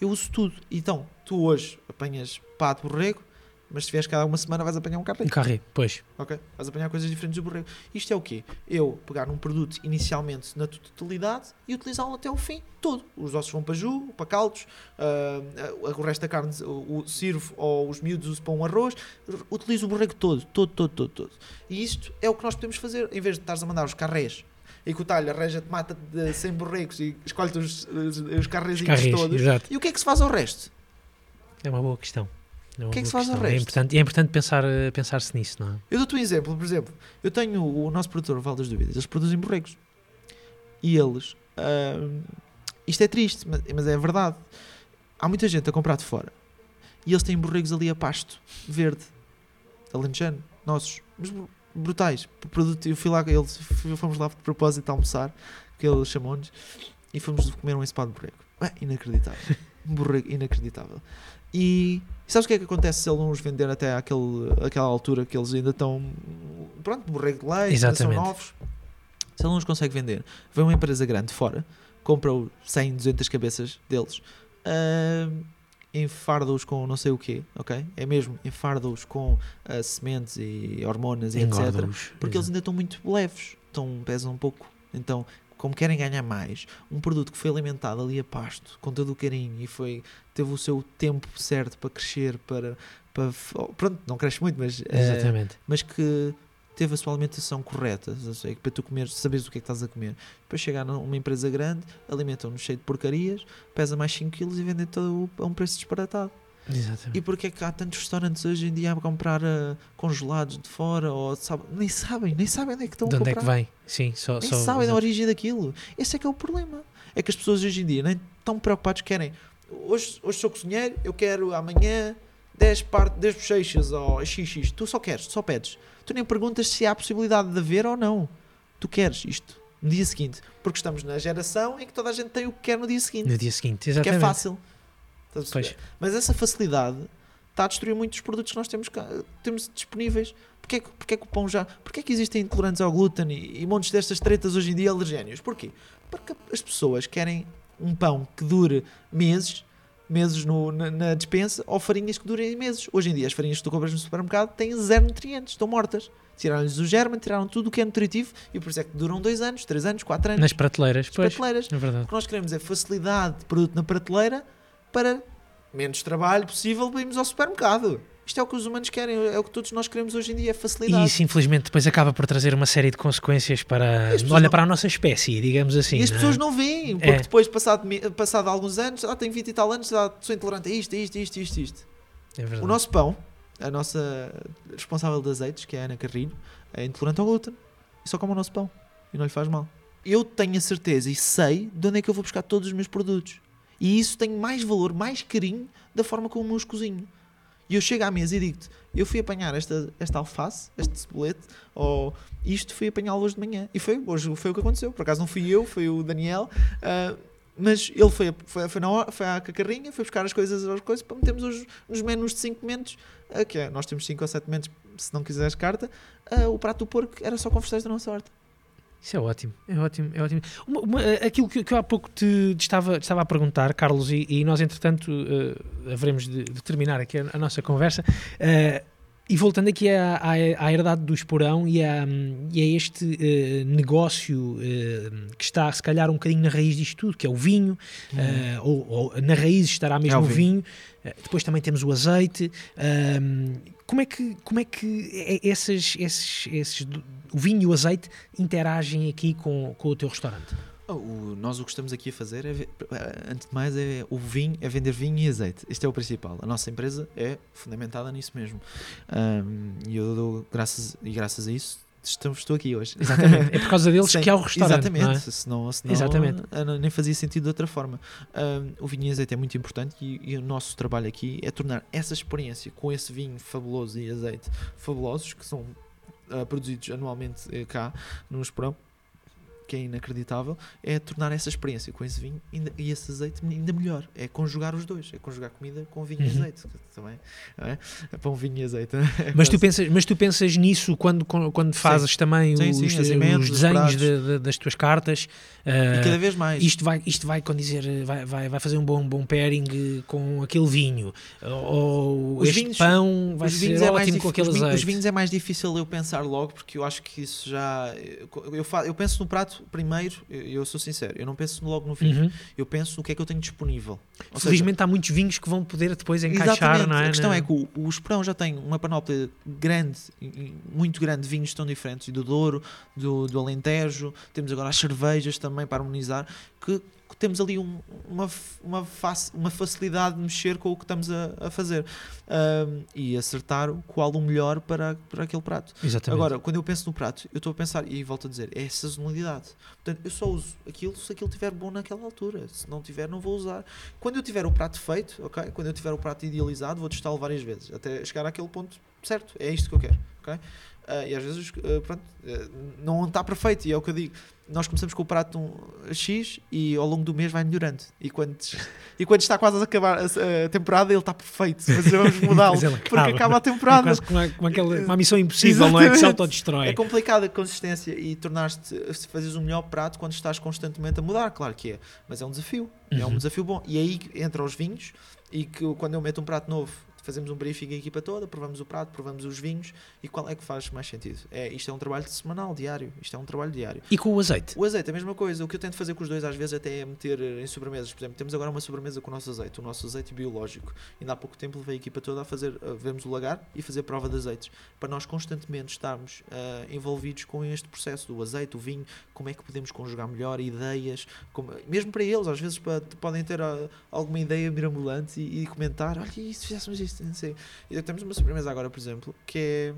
Eu uso tudo. Então, tu hoje apanhas pá de borrego, mas se vieres cada uma semana vais apanhar um carré. Um carré, pois. Ok? Vais apanhar coisas diferentes do borrego. Isto é o quê? Eu pegar um produto inicialmente na totalidade e utilizá-lo até o fim, todo. Os ossos vão para ju, para caldos, ah, o resto da carne o, o sirvo ou os miúdos uso para um arroz. Utilizo o borrego todo, todo, todo, todo, todo. E isto é o que nós podemos fazer, em vez de estares a mandar os carrés e que o talho arranja-te, mata-te de 100 borregos e escolhe-te os, os, os carrezinhos todos. exato. E o que é que se faz ao resto? É uma boa questão. É O que é que se faz ao. É resto? importante, é importante pensar, eh, pensar-se nisso, não é? Eu dou-te um exemplo, por exemplo, eu tenho o nosso produtor, o Val das Dúvidas, eles produzem borregos. E eles, ahm, isto é triste, mas, mas é verdade. Há muita gente a comprar de fora. E eles têm borregos ali a pasto, verde, alentejano, nossos, mas br- brutais. Produto, eu fui lá, eles, fomos lá de propósito almoçar, que ele chamou-nos, e fomos comer um ensopado de borrego. É inacreditável. <laughs> Borrego inacreditável. E sabes o que é que acontece se ele não os vender até àquele, àquela altura que eles ainda estão. Pronto, borrego de leite, ainda são novos. Se ele não os consegue vender, vem uma empresa grande fora, compra o 100, 200 cabeças deles, ah, enfarda-os com não sei o quê, ok? É mesmo, enfarda-os com uh, sementes e hormonas e etc. Porque eles ainda estão muito leves, estão, pesam um pouco. Então, como querem ganhar mais, um produto que foi alimentado ali a pasto, com todo o carinho e foi, teve o seu tempo certo para crescer, para, para pronto, não cresce muito, mas, eh, Exatamente. mas que teve a sua alimentação correta, para tu comer, saberes o que é que estás a comer. Depois chegar numa empresa grande, alimentam-nos cheio de porcarias, pesa mais 5 kg e vendem todo a um preço disparatado. Exatamente. E porquê é que há tantos restaurantes hoje em dia a comprar uh, congelados de fora? Ou, sabe, nem sabem, nem sabem onde é que estão De a onde é comprar. que vem? Sim, só. Nem só sabem da exato. origem daquilo. Esse é que é o problema. É que as pessoas hoje em dia nem estão preocupados que querem. Hoje, hoje sou cozinheiro, eu quero amanhã 10, part... 10 bochechas ou xx. Tu só queres, só pedes. Tu nem perguntas se há possibilidade de haver ou não. Tu queres isto no dia seguinte. Porque estamos na geração em que toda a gente tem o que quer no dia seguinte. No dia seguinte, Que é exatamente. fácil. Estás a perceber? Pois. Mas essa facilidade está a destruir muitos produtos que nós temos, temos disponíveis. Porquê, porquê que o pão já. Porquê que existem intolerantes ao glúten e, e montes destas tretas hoje em dia alergénios? Porquê? Porque as pessoas querem um pão que dure meses, meses no- na, na dispensa, ou farinhas que durem meses. Hoje em dia, as farinhas que tu compras no supermercado têm zero nutrientes, estão mortas. Tiraram-lhes o germe, tiraram tudo o que é nutritivo e por isso é que duram 2 anos, 3 anos, 4 anos. Nas prateleiras, As pois. prateleiras. É verdade. O que nós queremos é facilidade de produto na prateleira para menos trabalho possível para irmos ao supermercado. Isto é o que os humanos querem, é o que todos nós queremos hoje em dia, é E facilidade. isso, infelizmente, depois acaba por trazer uma série de consequências para, olha, não- para a nossa espécie, digamos assim. E as não é? pessoas não veem, porque É. depois, passado, passado alguns anos, ah, tenho 20 e tal anos, ah, sou intolerante a isto, a isto, a isto, a isto, isto. É verdade. O nosso pão, a nossa responsável de azeites, que é a Ana Carrilho, é intolerante ao glúten. E só come o nosso pão. E não lhe faz mal. Eu tenho a certeza e sei de onde é que eu vou buscar todos os meus produtos. E isso tem mais valor, mais carinho da forma como eu os cozinho. E eu chego à mesa e digo-te: eu fui apanhar esta, esta alface, este cebolete, ou isto fui apanhá-lo hoje de manhã. E foi, hoje foi o que aconteceu. Por acaso não fui eu, foi o Daniel. ah, mas ele foi, foi, foi, na foi à cacarrinha, foi buscar as coisas, as coisas para metermos hoje nos menus de 5 momentos. ah, que é, nós temos 5 ou 7 momentos, se não quiseres carta. ah, o prato do porco era só com vegetais da nossa horta. Isso é ótimo, é ótimo, é ótimo. Uma- uma- aquilo que, que eu há pouco te, te estava, te estava a perguntar, Carlos, e, e nós entretanto eh, haveremos de, de terminar aqui a, a nossa conversa. eh, e voltando aqui à, à, à herdade do esporão e a, e a este eh, negócio que está, se calhar, um bocadinho na raiz disto tudo, que é o vinho, eh, ou, ou na raiz estará mesmo É o vinho. Eh, depois também temos o azeite. Como é que, como é que é- esses, esses, esses, o vinho e o azeite interagem aqui com, com o teu restaurante? Oh, o- nós o que estamos aqui a fazer, é, ve- antes de mais, é o vinho, é vender vinho e azeite. Este é o principal. A nossa empresa é fundamentada nisso mesmo. Ahm, E eu dou graças, e graças a isso estou, estou aqui hoje. Exatamente. É por causa <laughs> deles que há o restaurante. Exatamente, não é? senão, senão Exatamente. ah, não- nem fazia sentido de outra forma. Ahm, o vinho e azeite é muito importante e, e o nosso trabalho aqui é tornar essa experiência com esse vinho fabuloso e azeite fabulosos que são ah, produzidos anualmente eh, cá no Esperão que é inacreditável, é tornar essa experiência com esse vinho ainda- e esse azeite ainda melhor. É conjugar os dois, é conjugar comida com vinho e Uhum. azeite que também. É? É pão, vinho e azeite. É Mas tu, pensas, mas tu pensas nisso quando, quando fazes também Sim, os, sim, os os desenhos de- de- das tuas cartas? E ah, cada vez mais. isto vai, isto vai condizer, vai, vai, vai fazer um bom, bom pairing eh, com aquele vinho. Ou Os este vinhos- pão vai ser vinhos, é mais ótimo com aquele os, vinhos, azeite. os vinhos é mais difícil eu pensar logo porque eu acho que isso já eu, fa- eu penso no prato primeiro eu, sou sincero eu não penso logo no vinho Uhum. eu penso no que é que eu tenho disponível Ou seja, Felizmente há muitos vinhos que vão poder depois encaixar, não é? A questão é que o, o Esperão já tem uma panóplia grande, muito grande, de vinhos tão diferentes, do Douro, do, do Alentejo, temos agora as cervejas também para harmonizar, que temos ali um- uma, uma, fac- uma facilidade de mexer com o que estamos a, a fazer Ahm, e acertar qual o melhor para, para aquele prato. Exatamente. Agora, quando eu penso no prato, eu estou a pensar, e volto a dizer, é sazonalidade. Portanto, eu só uso aquilo se aquilo estiver bom naquela altura. Se não tiver, não vou usar. Quando eu tiver o prato feito, ok? Quando eu tiver o prato idealizado, vou testá-lo várias vezes, até chegar àquele ponto certo. É isto que eu quero, ok? Uh, e às vezes, uh, pronto, uh, não está perfeito. E é o que eu digo. Nós começamos com o prato um, X e ao longo do mês vai melhorando. E quando, e quando está quase a acabar a, temporada, ele está perfeito. Mas vamos <laughs> mudá-lo. porque acaba a temporada. É como, uma, como aquela, uma missão impossível, Exatamente. não é? Que se autodestrói. É complicado a consistência e tornar-te, fazes um melhor prato quando estás constantemente a mudar. Claro que é. Mas é um desafio. Uhum. É um uhum. desafio bom. E aí entra os vinhos e que quando eu meto um prato novo fazemos um briefing a equipa toda, provamos o prato, provamos os vinhos e qual é que faz mais sentido? É, isto é um trabalho semanal, diário. Isto é um trabalho diário. E com o azeite? O azeite, a mesma coisa. O que eu tento fazer com os dois às vezes até é meter em sobremesas. Por exemplo, temos agora uma sobremesa com o nosso azeite, o nosso azeite biológico. Ainda há pouco tempo levei a equipa toda a fazer, a vermos o lagar e fazer prova de azeites, para nós constantemente estarmos uh, envolvidos com este processo do azeite, o vinho, como é que podemos conjugar melhor, ideias, como, mesmo para eles, às vezes para, podem ter uh, alguma ideia mirabolante e, e comentar, olha, e se fizéssemos isto, sei temos uma sobremesa agora, por exemplo, que é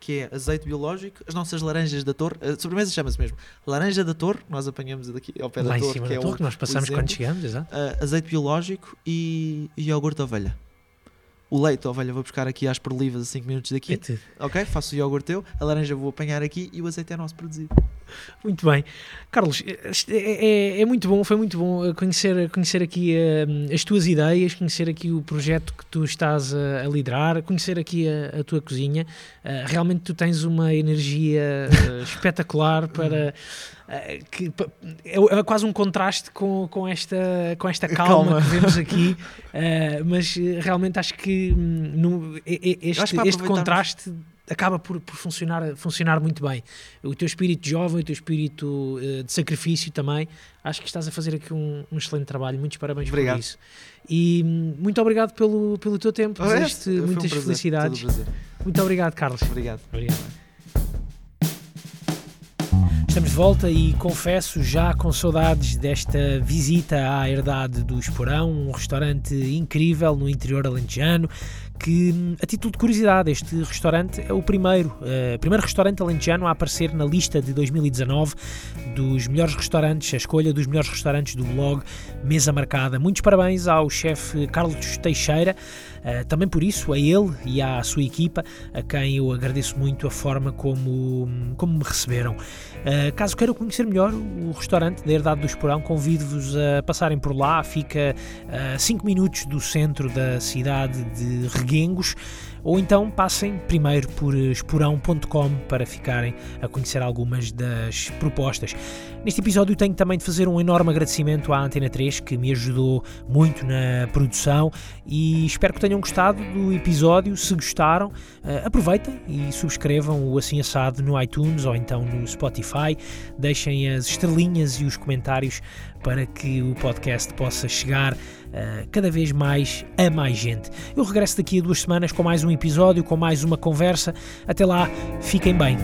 que é azeite biológico, as nossas laranjas da torre, a sobremesa chama-se mesmo laranja da torre, nós apanhamos daqui ao pé Lá da torre, que é torre, o, que nós passamos exemplo, quando chegamos, exato. Uh, azeite biológico e, e iogurte de ovelha. O leite, ovelha, vou buscar aqui às perlivas a 5 minutos daqui. É ok? Faço o iogurte teu, a laranja vou apanhar aqui e o azeite é nosso produzido. <laughs> Muito bem. Carlos, é, é, é, muito bom, foi muito bom conhecer, conhecer aqui uh, as tuas ideias, conhecer aqui o projeto que tu estás a, a liderar, conhecer aqui a, a tua cozinha. Uh, realmente tu tens uma energia uh, espetacular para. que é, é, quase um contraste com, com, esta, com esta calma, calma. que vemos aqui, <laughs> mas realmente acho que hum, no, este, este contraste acaba por, por funcionar, funcionar muito bem. O teu espírito jovem, o teu espírito uh, de sacrifício também, acho que estás a fazer aqui um, um excelente trabalho. Muitos parabéns obrigado. por isso. E hum, muito obrigado pelo, pelo teu tempo, desejo-te muitas um prazer, felicidades. Muito obrigado, Carlos. Obrigado. obrigado. Estamos de volta e confesso já com saudades desta visita à Herdade do Esporão, um restaurante incrível no interior alentejano que, a título de curiosidade, este restaurante é o primeiro, uh, primeiro restaurante alentejano a aparecer na lista de 2019 dos melhores restaurantes, a escolha dos melhores restaurantes do blog Mesa Marcada. Muitos parabéns ao chefe Carlos Teixeira, também por isso, a ele e à sua equipa, a quem eu agradeço muito a forma como, como me receberam. Uh, caso queiram conhecer melhor o restaurante da Herdade do Esporão, convido-vos a passarem por lá, fica a 5 minutos do centro da cidade de Reguengos, ou então passem primeiro por esporão.com para ficarem a conhecer algumas das propostas. Neste episódio tenho também de fazer um enorme agradecimento à Antena 3 que me ajudou muito na produção e espero que tenham gostado do episódio. Se gostaram, eh, aproveitem e subscrevam o Assim Assado no iTunes ou então no Spotify. Deixem as estrelinhas e os comentários para que o podcast possa chegar uh, cada vez mais a mais gente. Eu regresso daqui a duas semanas com mais um episódio, com mais uma conversa. Até lá, fiquem bem.